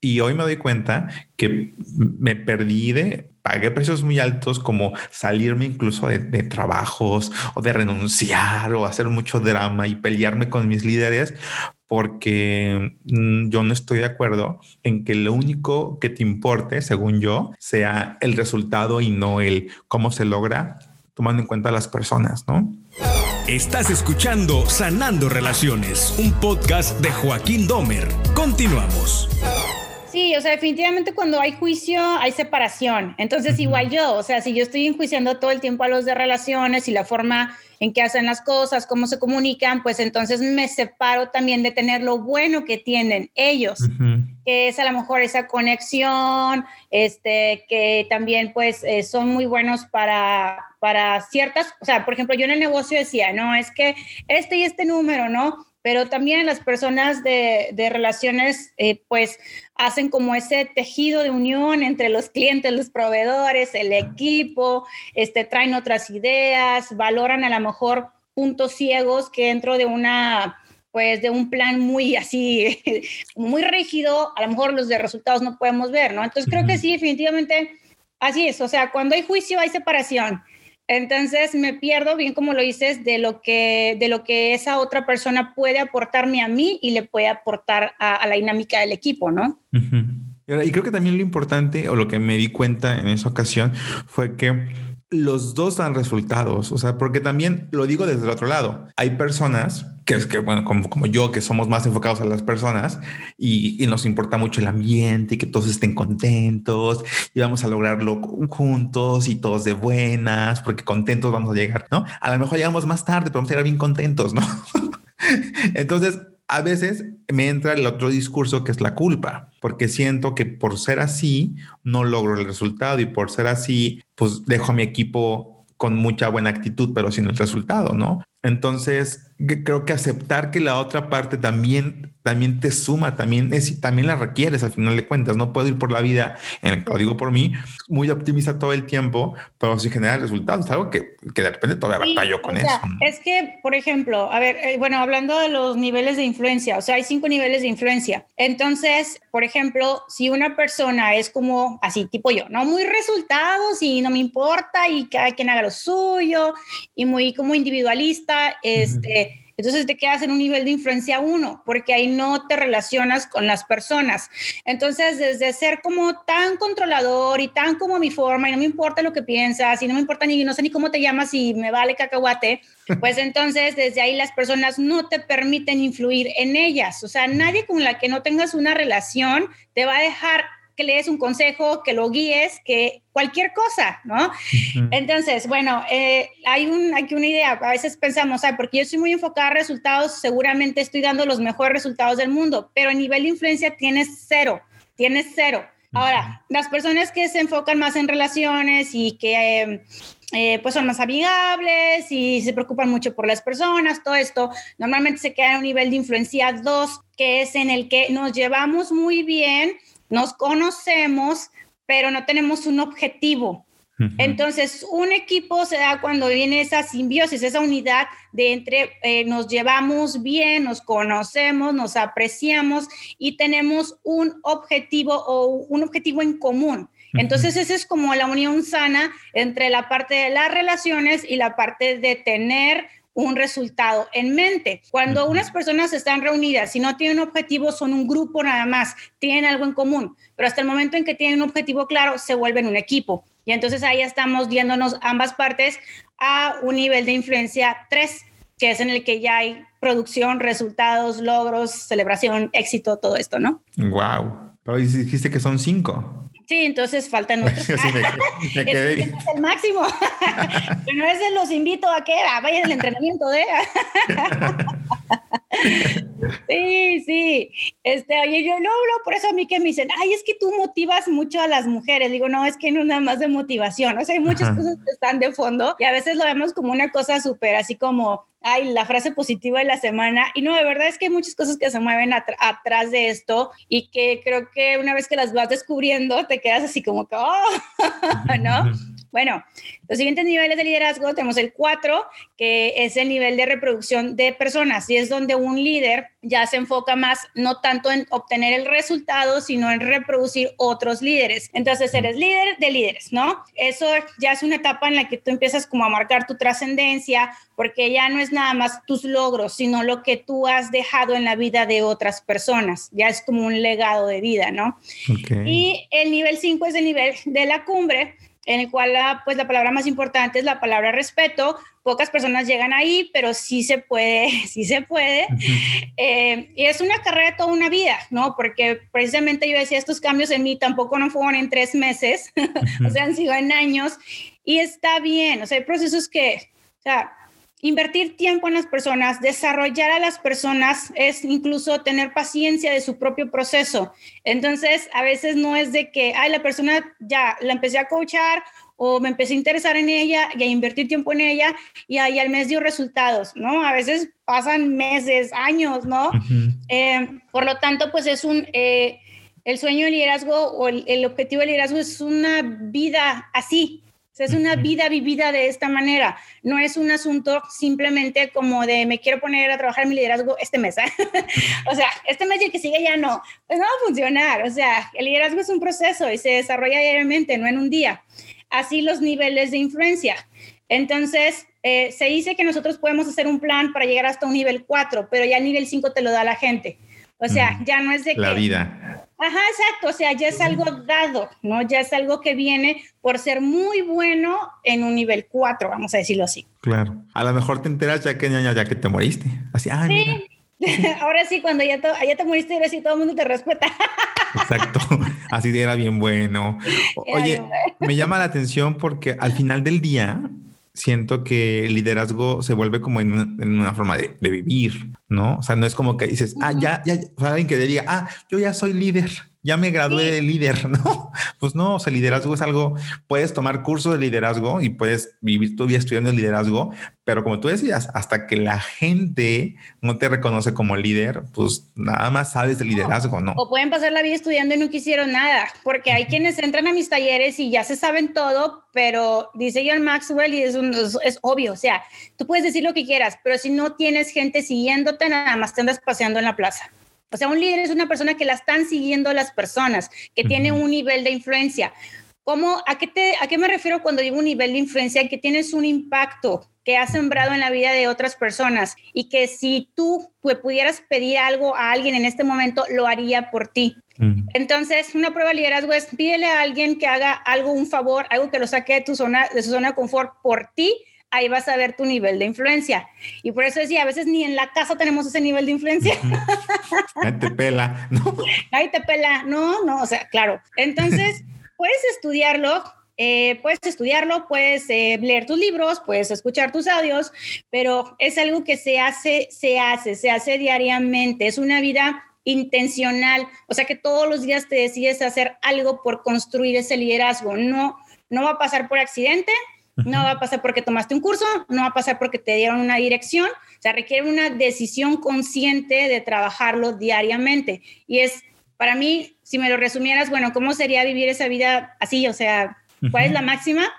Y hoy me doy cuenta que me perdí de, pagué precios muy altos como salirme incluso de, trabajos o de renunciar o hacer mucho drama y pelearme con mis líderes porque yo no estoy de acuerdo en que lo único que te importe, según yo, sea el resultado y no el cómo se logra, tomando en cuenta a las personas, ¿no? Estás escuchando Sanando Relaciones, un podcast de Joaquín Domer. Continuamos. Sí, o sea, definitivamente cuando hay juicio hay separación. Entonces, igual yo, o sea, si yo estoy enjuiciando todo el tiempo a los de relaciones y la forma en que hacen las cosas, cómo se comunican, pues entonces me separo también de tener lo bueno que tienen ellos. Uh -huh. que es a lo mejor esa conexión, este, que también pues eh, son muy buenos para, para ciertas, o sea, por ejemplo, yo en el negocio decía, no, es que este y este número, ¿no? Pero también las personas de, de relaciones, eh, pues, hacen como ese tejido de unión entre los clientes, los proveedores, el equipo, este, traen otras ideas, valoran a lo mejor puntos ciegos que dentro de una pues de un plan muy así, muy rígido, a lo mejor los de resultados no podemos ver, ¿no? Entonces creo que sí, definitivamente, así es, o sea, cuando hay juicio hay separación. Entonces me pierdo, bien como lo dices, de lo que, de lo que esa otra persona puede aportarme a mí y le puede aportar a, la dinámica del equipo, ¿no? Y creo que también lo importante, o lo que me di cuenta en esa ocasión, fue que los dos dan resultados, o sea, porque también lo digo desde el otro lado, hay personas que es que, bueno, como, como yo, que somos más enfocados a las personas y, nos importa mucho el ambiente y que todos estén contentos y vamos a lograrlo juntos y todos de buenas, porque contentos vamos a llegar, ¿no? A lo mejor llegamos más tarde, pero vamos a llegar bien contentos, ¿no? Entonces, a veces me entra el otro discurso que es la culpa, porque siento que por ser así no logro el resultado y por ser así, pues dejo a mi equipo con mucha buena actitud, pero sin el resultado, ¿no? Entonces, creo que aceptar que la otra parte también, también te suma, también, es, también la requieres al final de cuentas. No puedo ir por la vida, en, lo digo por mí, muy optimista todo el tiempo, pero sin generar resultados. Es algo que, que de repente todavía sí, batallo con eso. Es que, por ejemplo, a ver, eh, bueno, hablando de los niveles de influencia, o sea, hay cinco niveles de influencia. Entonces, por ejemplo, si una persona es como así, tipo yo, no muy resultados y no me importa y cada quien haga lo suyo y muy como individualista este, entonces te quedas en un nivel de influencia uno, porque ahí no te relacionas con las personas. Entonces, desde ser como tan controlador y tan como mi forma, y no me importa lo que piensas, y no me importa ni, no sé ni cómo te llamas, y me vale cacahuate, pues entonces desde ahí las personas no te permiten influir en ellas. O sea, nadie con la que no tengas una relación te va a dejar que le des un consejo, que lo guíes, que cualquier cosa, ¿no? Entonces, bueno, eh, hay un, aquí una idea, a veces pensamos, ¿sabes? porque yo estoy muy enfocada a resultados, seguramente estoy dando los mejores resultados del mundo, pero a nivel de influencia tienes cero, tienes cero. Ahora, las personas que se enfocan más en relaciones y que eh, pues son más amigables y se preocupan mucho por las personas, todo esto, normalmente se queda en un nivel de influencia 2, que es en el que nos llevamos muy bien, nos conocemos, pero no tenemos un objetivo. Entonces, un equipo se da cuando viene esa simbiosis, esa unidad de entre eh, nos llevamos bien, nos conocemos, nos apreciamos y tenemos un objetivo o un objetivo en común. Entonces, esa es como la unión sana entre la parte de las relaciones y la parte de tener un resultado en mente. Cuando unas personas están reunidas, si no tienen un objetivo, son un grupo nada más, tienen algo en común, pero hasta el momento en que tienen un objetivo claro, se vuelven un equipo. Y entonces ahí estamos viéndonos ambas partes a un nivel de influencia 3, que es en el que ya hay producción, resultados, logros, celebración, éxito, todo esto, ¿no? Wow. Pero dijiste que son cinco. Sí, entonces faltan otros. sí, me, quedé. Es, el máximo. Pero ese los invito a que vayan al entrenamiento de. sí, sí. Este, oye, yo no hablo por eso a mí que me dicen, ay, es que tú motivas mucho a las mujeres. Digo, no, es que no nada más de motivación. O sea, hay muchas cosas que están de fondo y a veces lo vemos como una cosa súper así como ay, la frase positiva de la semana. Y no, de verdad es que hay muchas cosas que se mueven atrás de esto y que creo que una vez que las vas descubriendo, te quedas así como que, oh, ¿no? Bueno, los siguientes niveles de liderazgo tenemos el 4, que es el nivel de reproducción de personas y es donde un líder ya se enfoca más no tanto en obtener el resultado, sino en reproducir otros líderes. Entonces eres líder de líderes, ¿no? Eso ya es una etapa en la que tú empiezas como a marcar tu trascendencia, porque ya no es nada más tus logros, sino lo que tú has dejado en la vida de otras personas. Ya es como un legado de vida, ¿no? Y el nivel 5 es el nivel de la cumbre, en el cual la, pues la palabra más importante es la palabra respeto. Pocas personas llegan ahí, pero sí se puede, sí se puede. Eh, y es una carrera de toda una vida, ¿no? Porque precisamente yo decía, estos cambios en mí tampoco no fueron en tres meses, o sea, han sido en años y está bien, o sea, hay procesos que, o sea, invertir tiempo en las personas, desarrollar a las personas, es incluso tener paciencia de su propio proceso. Entonces, a veces no es de que, ay, la persona ya la empecé a coachar o me empecé a interesar en ella y a invertir tiempo en ella y ahí al mes dio resultados, ¿no? A veces pasan meses, años, ¿no? Eh, por lo tanto, pues es un, eh, el sueño de liderazgo o el, el objetivo de liderazgo es una vida así, es una vida vivida de esta manera. No es un asunto simplemente como de me quiero poner a trabajar mi liderazgo este mes. ¿eh? o sea, este mes y el que sigue ya no. Pues no va a funcionar. O sea, el liderazgo es un proceso y se desarrolla diariamente, no en un día. Así los niveles de influencia. Entonces, eh, se dice que nosotros podemos hacer un plan para llegar hasta un nivel 4, pero ya el nivel 5 te lo da la gente. O sea, ya no es de la vida. Ajá, exacto. O sea, ya es algo dado, ¿no? Ya es algo que viene por ser muy bueno en un nivel 4, vamos a decirlo así. Claro. A lo mejor te enteras ya que ya que te moriste. Así, ah, sí. ahora sí, cuando ya, ya te moriste, ahora sí todo el mundo te respeta. Exacto. Así era bien bueno. Oye, me llama la atención porque al final del día siento que el liderazgo se vuelve como en una, forma de, vivir, ¿no? O sea, no es como que dices, ah, ya, ya, o sea, alguien que te diga, ah, yo ya soy líder ya me gradué de líder, ¿no? Pues no, o sea, liderazgo es algo, puedes tomar curso de liderazgo y puedes vivir tu vida estudiando el liderazgo, pero como tú decías, hasta que la gente no te reconoce como líder, pues nada más sabes de liderazgo, ¿no? O pueden pasar la vida estudiando y no quisieron nada, porque hay quienes entran a mis talleres y ya se saben todo, pero dice John Maxwell y es, es, obvio, o sea, tú puedes decir lo que quieras, pero si no tienes gente siguiéndote, nada más te andas paseando en la plaza. O sea, un líder es una persona que la están siguiendo las personas, que tiene un nivel de influencia. ¿Cómo, a, qué te, ¿A qué me refiero cuando digo un nivel de influencia? Que tienes un impacto que has sembrado en la vida de otras personas y que si tú pues, pudieras pedir algo a alguien en este momento, lo haría por ti. Entonces, una prueba de liderazgo es pídele a alguien que haga algo, un favor, algo que lo saque de, tu zona, de su zona de confort por ti ahí vas a ver tu nivel de influencia. Y por eso decía, a veces ni en la casa tenemos ese nivel de influencia. Ahí te pela, ¿no? Ahí te pela, no, no, o sea, claro. Entonces, puedes estudiarlo, eh, puedes estudiarlo, puedes eh, leer tus libros, puedes escuchar tus audios, pero es algo que se hace, se hace, se hace diariamente. Es una vida intencional, o sea que todos los días te decides hacer algo por construir ese liderazgo. No, no va a pasar por accidente, no va a pasar porque tomaste un curso, no va a pasar porque te dieron una dirección, o sea, requiere una decisión consciente de trabajarlo diariamente. Y es, para mí, si me lo resumieras, bueno, ¿cómo sería vivir esa vida así? O sea, ¿cuál es la máxima?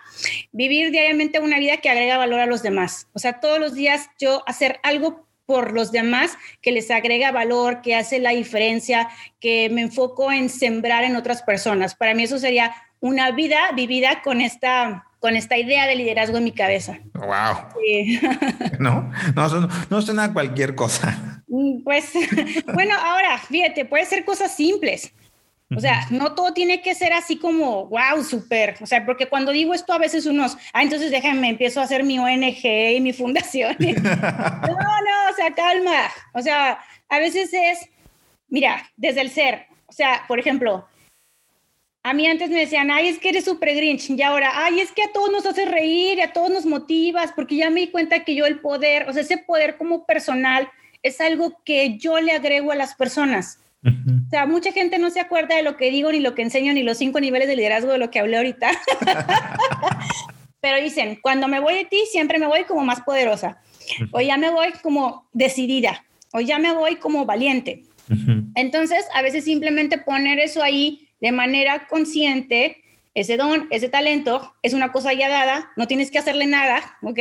Vivir diariamente una vida que agrega valor a los demás. O sea, todos los días yo hacer algo por los demás que les agrega valor, que hace la diferencia, que me enfoco en sembrar en otras personas. Para mí eso sería una vida vivida con esta con esta idea de liderazgo en mi cabeza. Wow. no, no, no suena a cualquier cosa. Mm, pues, bueno, ahora, fíjate, puede ser cosas simples. O sea, no todo tiene que ser así como, wow, súper. O sea, porque cuando digo esto a veces unos, ah, entonces déjenme, empiezo a hacer mi ONG y mi fundación. no, no, o sea, calma. O sea, a veces es, mira, desde el ser. O sea, por ejemplo, a mí antes me decían, ay, es que eres súper grinch. Y ahora, ay, es que a todos nos hace reír y a todos nos motivas, porque ya me di cuenta que yo el poder, o sea, ese poder como personal es algo que yo le agrego a las personas. O sea, mucha gente no se acuerda de lo que digo, ni lo que enseño, ni los cinco niveles de liderazgo de lo que hablé ahorita. Pero dicen, cuando me voy de ti, siempre me voy como más poderosa. O ya me voy como decidida. O ya me voy como valiente. Entonces, a veces simplemente poner eso ahí de manera consciente, ese don, ese talento es una cosa ya dada, no tienes que hacerle nada, ¿ok?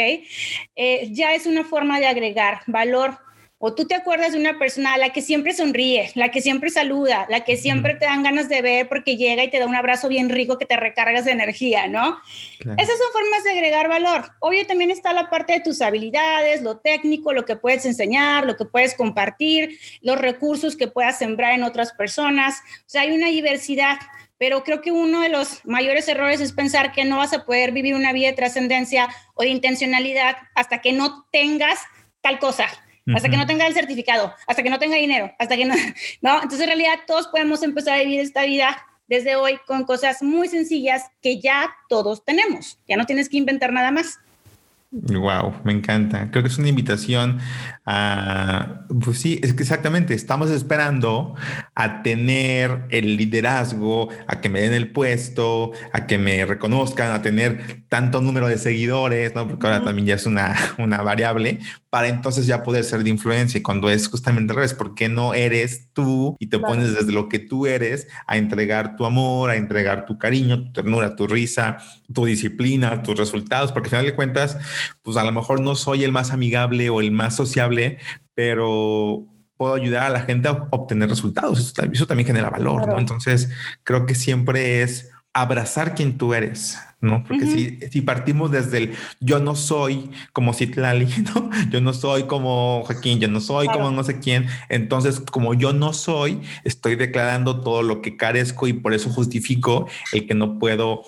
Eh, ya es una forma de agregar valor. O tú te acuerdas de una persona a la que siempre sonríe, la que siempre saluda, la que siempre te dan ganas de ver porque llega y te da un abrazo bien rico que te recargas de energía, ¿no? Esas son formas de agregar valor. Obvio también está la parte de tus habilidades, lo técnico, lo que puedes enseñar, lo que puedes compartir, los recursos que puedas sembrar en otras personas. O sea, hay una diversidad pero creo que uno de los mayores errores es pensar que no vas a poder vivir una vida de trascendencia o de intencionalidad hasta que no tengas tal cosa hasta que no tenga el certificado, hasta que no tenga dinero, hasta que no, no, entonces en realidad todos podemos empezar a vivir esta vida desde hoy con cosas muy sencillas que ya todos tenemos, ya no tienes que inventar nada más. Wow, me encanta. Creo que es una invitación a, pues sí, es que exactamente, estamos esperando a tener el liderazgo, a que me den el puesto, a que me reconozcan, a tener tanto número de seguidores, ¿no? Porque ahora también ya es una, una variable, para entonces ya poder ser de influencia. Y cuando es justamente al revés, ¿por qué no eres tú y te pones desde lo que tú eres a entregar tu amor, a entregar tu cariño, tu ternura, tu risa, tu disciplina, tus resultados? Porque al final de cuentas, pues a lo mejor no soy el más amigable o el más sociable, pero puedo ayudar a la gente a obtener resultados. Eso, también genera valor, ¿no? Entonces, creo que siempre es abrazar quien tú eres, ¿no? Porque si, si, partimos desde el yo no soy como Citlali, ¿no? Yo no soy como Joaquín, yo no soy como no sé quién, entonces como yo no soy, estoy declarando todo lo que carezco y por eso justifico el que no puedo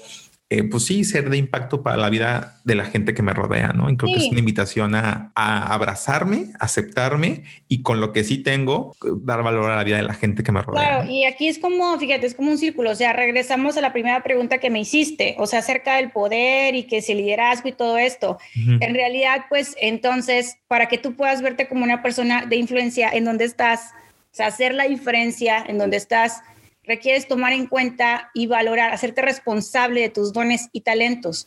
eh, pues sí, ser de impacto para la vida de la gente que me rodea, ¿no? Y creo que es una invitación a, abrazarme, aceptarme y con lo que sí tengo, dar valor a la vida de la gente que me rodea. Claro, y aquí es como, fíjate, es como un círculo, o sea, regresamos a la primera pregunta que me hiciste, o sea, acerca del poder y que si liderazgo y todo esto. En realidad, pues entonces, para que tú puedas verte como una persona de influencia en donde estás, o sea, hacer la diferencia en donde estás, requieres tomar en cuenta y valorar, hacerte responsable de tus dones y talentos.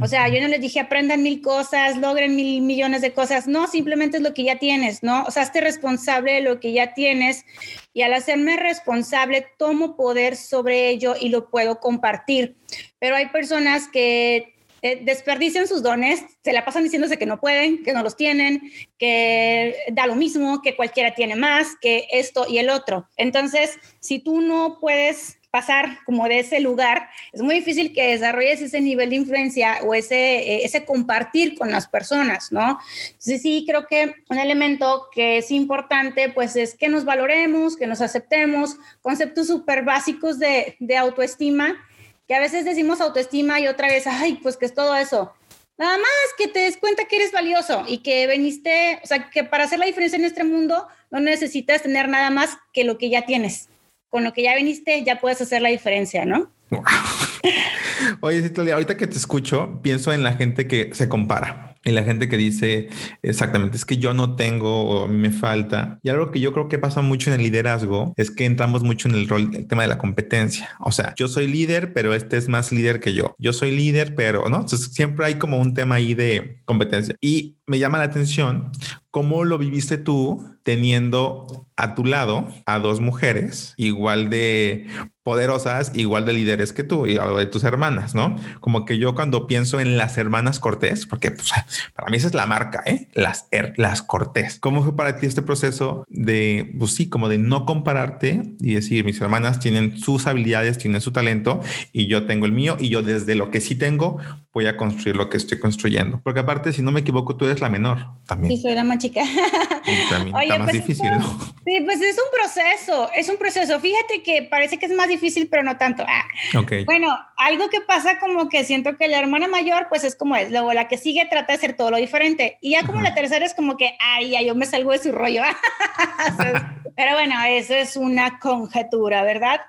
O sea, yo no les dije aprendan mil cosas, logren mil millones de cosas. No, simplemente es lo que ya tienes, ¿no? O sea, hazte responsable de lo que ya tienes y al hacerme responsable tomo poder sobre ello y lo puedo compartir. Pero hay personas que eh, desperdician sus dones, se la pasan diciéndose que no pueden, que no los tienen, que da lo mismo, que cualquiera tiene más, que esto y el otro. Entonces, si tú no puedes pasar como de ese lugar, es muy difícil que desarrolles ese nivel de influencia o ese, eh, ese compartir con las personas, ¿no? Entonces sí, creo que un elemento que es importante, pues es que nos valoremos, que nos aceptemos, conceptos súper básicos de, de autoestima que a veces decimos autoestima y otra vez, ay, pues que es todo eso. Nada más que te des cuenta que eres valioso y que veniste, o sea, que para hacer la diferencia en este mundo no necesitas tener nada más que lo que ya tienes. Con lo que ya viniste ya puedes hacer la diferencia, ¿no? Oye, ahorita que te escucho, pienso en la gente que se compara. Y la gente que dice exactamente es que yo no tengo o a mí me falta. Y algo que yo creo que pasa mucho en el liderazgo es que entramos mucho en el rol, el tema de la competencia. O sea, yo soy líder, pero este es más líder que yo. Yo soy líder, pero no. Entonces siempre hay como un tema ahí de competencia. Y me llama la atención cómo lo viviste tú teniendo a tu lado a dos mujeres igual de poderosas, igual de líderes que tú y de tus hermanas, ¿no? Como que yo cuando pienso en las hermanas Cortés, porque pues, para mí esa es la marca, ¿eh? Las, las Cortés. ¿Cómo fue para ti este proceso de, pues sí, como de no compararte y decir, mis hermanas tienen sus habilidades, tienen su talento y yo tengo el mío y yo desde lo que sí tengo voy a construir lo que estoy construyendo? Porque aparte, si no me equivoco, tú eres la menor también. Sí, soy la más chica. también está más pues, difícil, ¿no? Sí, pues es un proceso, es un proceso. Fíjate que parece que es más difícil, pero no tanto. Ah. Bueno, algo que pasa como que siento que la hermana mayor, pues es como es. Luego la que sigue trata de hacer todo lo diferente. Y ya como la tercera es como que, ay, ya yo me salgo de su rollo. pero bueno, eso es una conjetura, ¿verdad?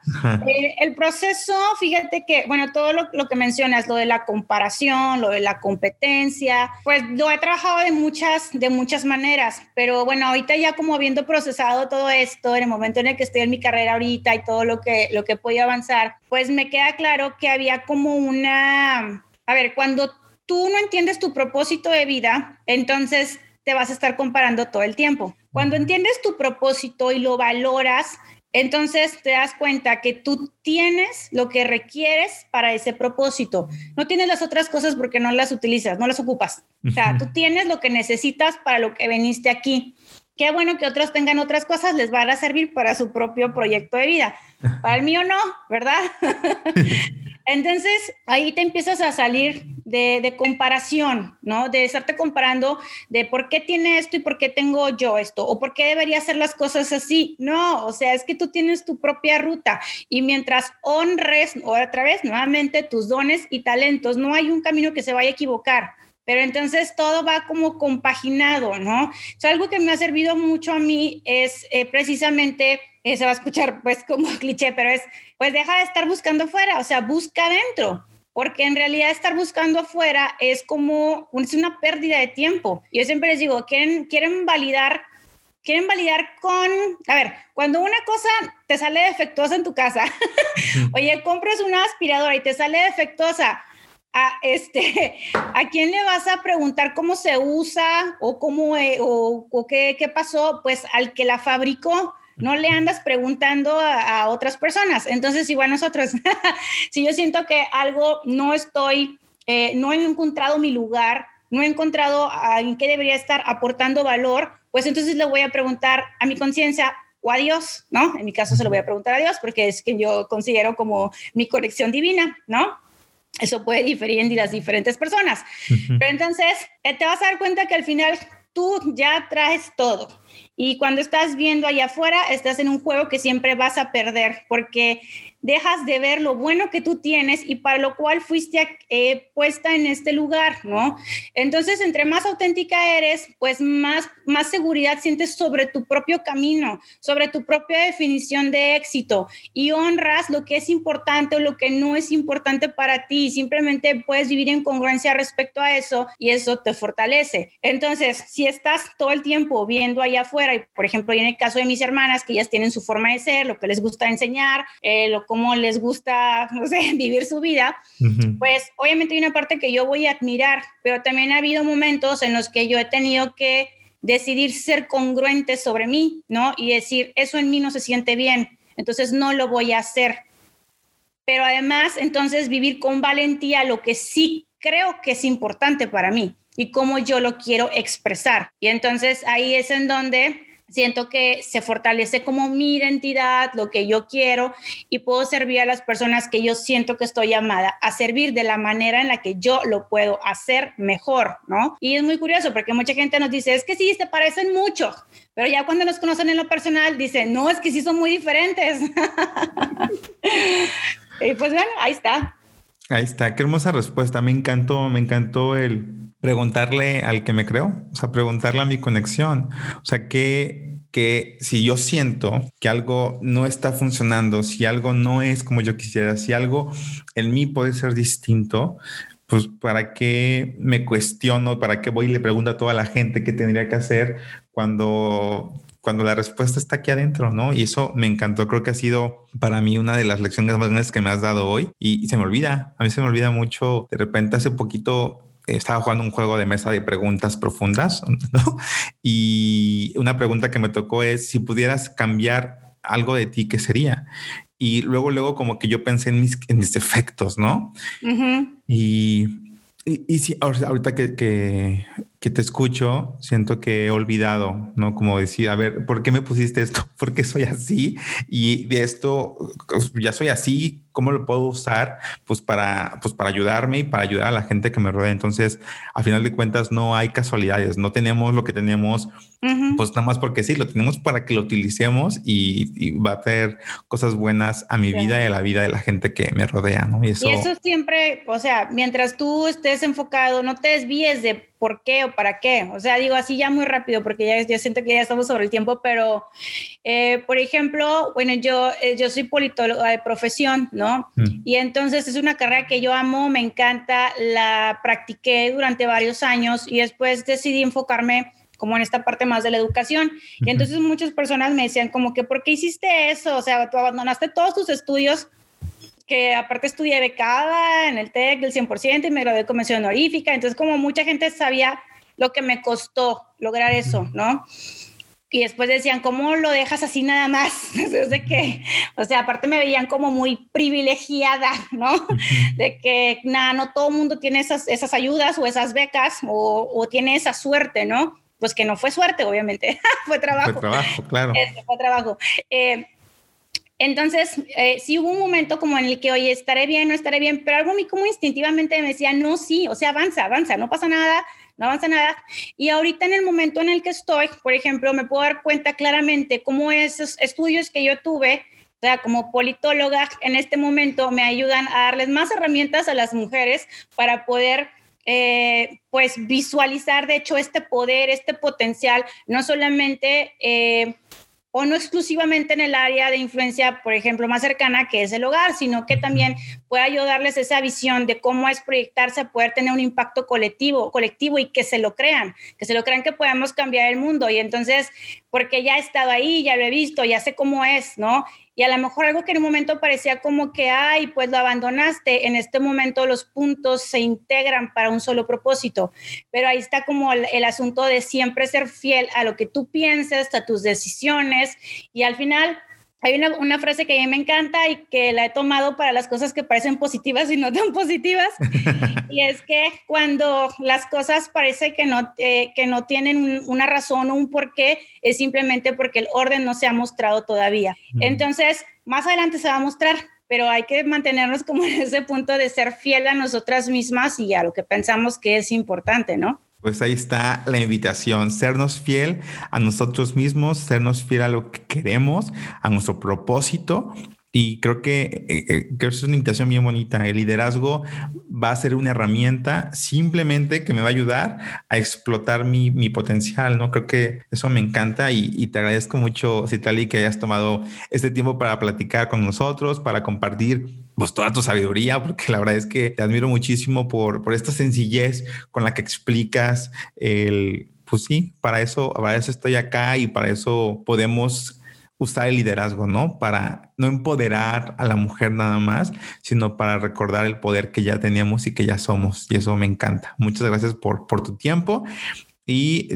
Eh, el, proceso, fíjate que, bueno, todo lo, lo que mencionas, lo de la comparación, lo de la competencia, pues lo he trabajado de muchas, de muchas maneras. Pero bueno, ahorita ya como habiendo procesado todo esto, en el momento en el que estoy en mi carrera ahorita y todo lo que, lo que podido avanzar, pues me queda claro que había como una, a ver, cuando tú no entiendes tu propósito de vida, entonces te vas a estar comparando todo el tiempo. Cuando entiendes tu propósito y lo valoras, entonces te das cuenta que tú tienes lo que requieres para ese propósito. No tienes las otras cosas porque no las utilizas, no las ocupas. O sea, tú tienes lo que necesitas para lo que viniste aquí. Qué bueno que otros tengan otras cosas, les van a servir para su propio proyecto de vida. Para el mío no, ¿verdad? Entonces, ahí te empiezas a salir de, comparación, ¿no? De estarte comparando de por qué tiene esto y por qué tengo yo esto, o por qué debería hacer las cosas así. No, o sea, es que tú tienes tu propia ruta y mientras honres, otra vez, nuevamente, tus dones y talentos, no hay un camino que se vaya a equivocar pero entonces todo va como compaginado, ¿no? O algo que me ha servido mucho a mí es eh, precisamente, se va a escuchar pues como cliché, pero es, pues deja de estar buscando fuera, o sea, busca adentro. porque en realidad estar buscando afuera es como es una pérdida de tiempo. Yo siempre les digo, quieren, quieren validar quieren validar con, a ver, cuando una cosa te sale defectuosa en tu casa, oye, compras una aspiradora y te sale defectuosa, a, este, ¿a quién le vas a preguntar cómo se usa o cómo eh, o, qué, qué, pasó? Pues al que la fabricó. No le andas preguntando a, otras personas. Entonces, igual nosotros, si yo siento que algo no estoy, eh, no he encontrado mi lugar, no he encontrado en qué debería estar aportando valor, pues entonces le voy a preguntar a mi conciencia o a Dios, ¿no? En mi caso se lo voy a preguntar a Dios porque es que yo considero como mi conexión divina, ¿no? Eso puede diferir en las diferentes personas. Pero entonces eh, te vas a dar cuenta que al final tú ya traes todo. Y cuando estás viendo allá afuera, estás en un juego que siempre vas a perder porque dejas de ver lo bueno que tú tienes y para lo cual fuiste eh, puesta en este lugar, ¿no? Entonces, entre más auténtica eres, pues más, más seguridad sientes sobre tu propio camino, sobre tu propia definición de éxito y honras lo que es importante o lo que no es importante para ti. Simplemente puedes vivir en congruencia respecto a eso y eso te fortalece. Entonces, si estás todo el tiempo viendo allá afuera, y por ejemplo, en el caso de mis hermanas, que ellas tienen su forma de ser, lo que les gusta enseñar, eh, lo cómo les gusta, no sé, vivir su vida, pues obviamente hay una parte que yo voy a admirar, pero también ha habido momentos en los que yo he tenido que decidir ser congruente sobre mí, ¿no? Y decir, eso en mí no se siente bien, entonces no lo voy a hacer. Pero además, entonces vivir con valentía lo que sí creo que es importante para mí y cómo yo lo quiero expresar. Y entonces ahí es en donde siento que se fortalece como mi identidad, lo que yo quiero y puedo servir a las personas que yo siento que estoy llamada a servir de la manera en la que yo lo puedo hacer mejor, ¿no? Y es muy curioso porque mucha gente nos dice, es que sí, te parecen mucho, pero ya cuando nos conocen en lo personal, dicen, no, es que sí son muy diferentes. y pues bueno, ahí está. Ahí está, qué hermosa respuesta. Me encantó, me encantó el preguntarle al que me creó, o sea, preguntarle a mi conexión, o sea, que, que si yo siento que algo no está funcionando, si algo no es como yo quisiera, si algo en mí puede ser distinto, pues para qué me cuestiono, para qué voy y le pregunto a toda la gente qué tendría que hacer cuando cuando la respuesta está aquí adentro, ¿no? Y eso me encantó, creo que ha sido para mí una de las lecciones más grandes que me has dado hoy y, y se me olvida, a mí se me olvida mucho, de repente hace poquito estaba jugando un juego de mesa de preguntas profundas, ¿no? Y una pregunta que me tocó es, si pudieras cambiar algo de ti, ¿qué sería? Y luego, luego como que yo pensé en mis, en mis defectos, ¿no? Y y, sí, ahorita que, que, que, te escucho, siento que he olvidado, ¿no? Como decir, a ver, ¿por qué me pusiste esto? ¿Por qué soy así? Y de esto, pues, ya soy así, ¿cómo lo puedo usar? Pues para, pues para ayudarme y para ayudar a la gente que me rodea. Entonces, a final de cuentas, no hay casualidades, no tenemos lo que tenemos, pues nada más porque sí, lo tenemos para que lo utilicemos y, va a traer cosas buenas a mi vida y a la vida de la gente que me rodea, ¿no? Y eso, y eso siempre, o sea, mientras tú estés enfocado, no te desvíes de por qué o para qué. O sea, digo así ya muy rápido porque ya, ya siento que ya estamos sobre el tiempo, pero eh, por ejemplo, bueno, yo, eh, yo soy politóloga de profesión, ¿no? Mm. Y entonces es una carrera que yo amo, me encanta, la practiqué durante varios años y después decidí enfocarme como en esta parte más de la educación. Y entonces muchas personas me decían como que, ¿por qué hiciste eso? O sea, tú abandonaste todos tus estudios que aparte estudié becada en el TEC del 100% y me gradué con mención honorífica, entonces como mucha gente sabía lo que me costó lograr eso, ¿no? Y después decían, ¿cómo lo dejas así nada más? de que, o sea, aparte me veían como muy privilegiada, ¿no? De que, nada, no todo el mundo tiene esas, esas ayudas o esas becas o, o tiene esa suerte, ¿no? Pues que no fue suerte, obviamente, fue trabajo. Fue trabajo, claro. Este, fue trabajo. Eh, entonces, eh, sí hubo un momento como en el que, oye, estaré bien, no estaré bien, pero algo a mí como instintivamente me decía, no, sí, o sea, avanza, avanza, no pasa nada, no avanza nada. Y ahorita en el momento en el que estoy, por ejemplo, me puedo dar cuenta claramente cómo esos estudios que yo tuve, o sea, como politóloga, en este momento me ayudan a darles más herramientas a las mujeres para poder eh, pues visualizar, de hecho, este poder, este potencial, no solamente... Eh, o no exclusivamente en el área de influencia, por ejemplo, más cercana que es el hogar, sino que también puede ayudarles esa visión de cómo es proyectarse a poder tener un impacto colectivo, colectivo y que se lo crean, que se lo crean que podemos cambiar el mundo. Y entonces, porque ya he estado ahí, ya lo he visto, ya sé cómo es, ¿no? y a lo mejor algo que en un momento parecía como que, ay, pues lo abandonaste, en este momento los puntos se integran para un solo propósito, pero ahí está como el, el asunto de siempre ser fiel a lo que tú piensas, a tus decisiones y al final hay una, una, frase que a mí me encanta y que la he tomado para las cosas que parecen positivas y no tan positivas. y es que cuando las cosas parece que no, eh, que no tienen una razón o un porqué, es simplemente porque el orden no se ha mostrado todavía. Entonces, más adelante se va a mostrar, pero hay que mantenernos como en ese punto de ser fiel a nosotras mismas y a lo que pensamos que es importante, ¿no? Pues ahí está la invitación, sernos fiel a nosotros mismos, sernos fiel a lo que queremos, a nuestro propósito. Y creo que, eh, eh, es una invitación bien bonita. El liderazgo va a ser una herramienta simplemente que me va a ayudar a explotar mi, mi potencial, ¿no? Creo que eso me encanta y, y, te agradezco mucho, Citali, que hayas tomado este tiempo para platicar con nosotros, para compartir pues toda tu sabiduría, porque la verdad es que te admiro muchísimo por, por esta sencillez con la que explicas el, pues sí, para eso, para eso estoy acá y para eso podemos usar el liderazgo, ¿no? Para no empoderar a la mujer nada más, sino para recordar el poder que ya teníamos y que ya somos. Y eso me encanta. Muchas gracias por, por tu tiempo. Y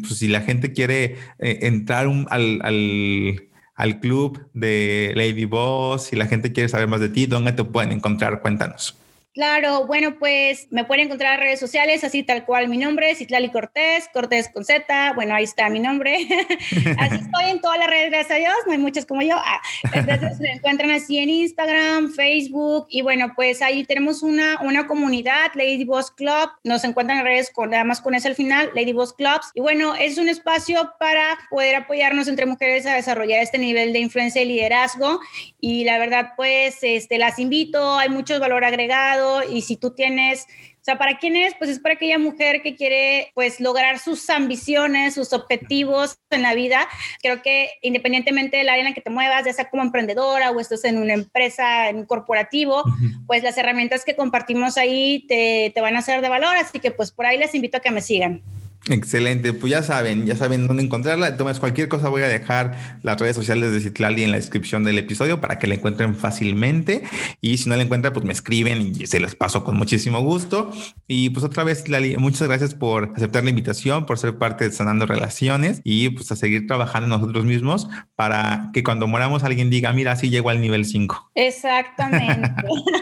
pues, si la gente quiere eh, entrar al, al al club de Lady Boss. Si la gente quiere saber más de ti, ¿dónde te pueden encontrar? Cuéntanos. Claro, bueno, pues me pueden encontrar en redes sociales, así tal cual mi nombre, Citlali Cortés, Cortés con Z, bueno, ahí está mi nombre. así estoy en todas las redes, gracias a Dios, no hay muchas como yo. Ah, entonces me encuentran así en Instagram, Facebook, y bueno, pues ahí tenemos una, una comunidad, Lady Boss Club, nos encuentran en redes con, nada más con ese al final, Lady Boss Clubs, y bueno, es un espacio para poder apoyarnos entre mujeres a desarrollar este nivel de influencia y liderazgo, y la verdad, pues, este, las invito, hay mucho valor agregado, y si tú tienes, o sea, ¿para quién es? Pues es para aquella mujer que quiere pues lograr sus ambiciones, sus objetivos en la vida. Creo que independientemente del área en la que te muevas, ya sea como emprendedora o estás en una empresa, en un corporativo, pues las herramientas que compartimos ahí te, te van a ser de valor. Así que pues por ahí les invito a que me sigan. Excelente, pues ya saben, ya saben dónde encontrarla. Entonces, cualquier cosa voy a dejar las redes sociales de Citlali en la descripción del episodio para que la encuentren fácilmente. Y si no la encuentran, pues me escriben y se les paso con muchísimo gusto. Y pues otra vez, Citlali, muchas gracias por aceptar la invitación, por ser parte de Sanando Relaciones y pues a seguir trabajando nosotros mismos para que cuando moramos alguien diga, mira, así llego al nivel 5. Exactamente.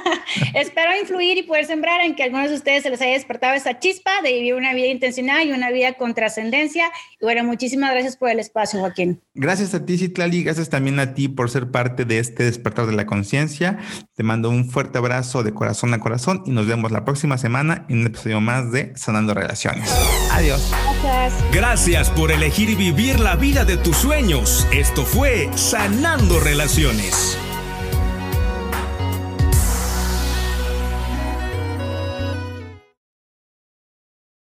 Espero influir y poder sembrar en que algunos de ustedes se les haya despertado esa chispa de vivir una vida intencional y una vida con trascendencia. Y bueno, muchísimas gracias por el espacio, Joaquín. Gracias a ti, Citlali. Gracias también a ti por ser parte de este despertar de la conciencia. Te mando un fuerte abrazo de corazón a corazón y nos vemos la próxima semana en un episodio más de Sanando Relaciones. Adiós. Gracias. Gracias por elegir vivir la vida de tus sueños. Esto fue Sanando Relaciones.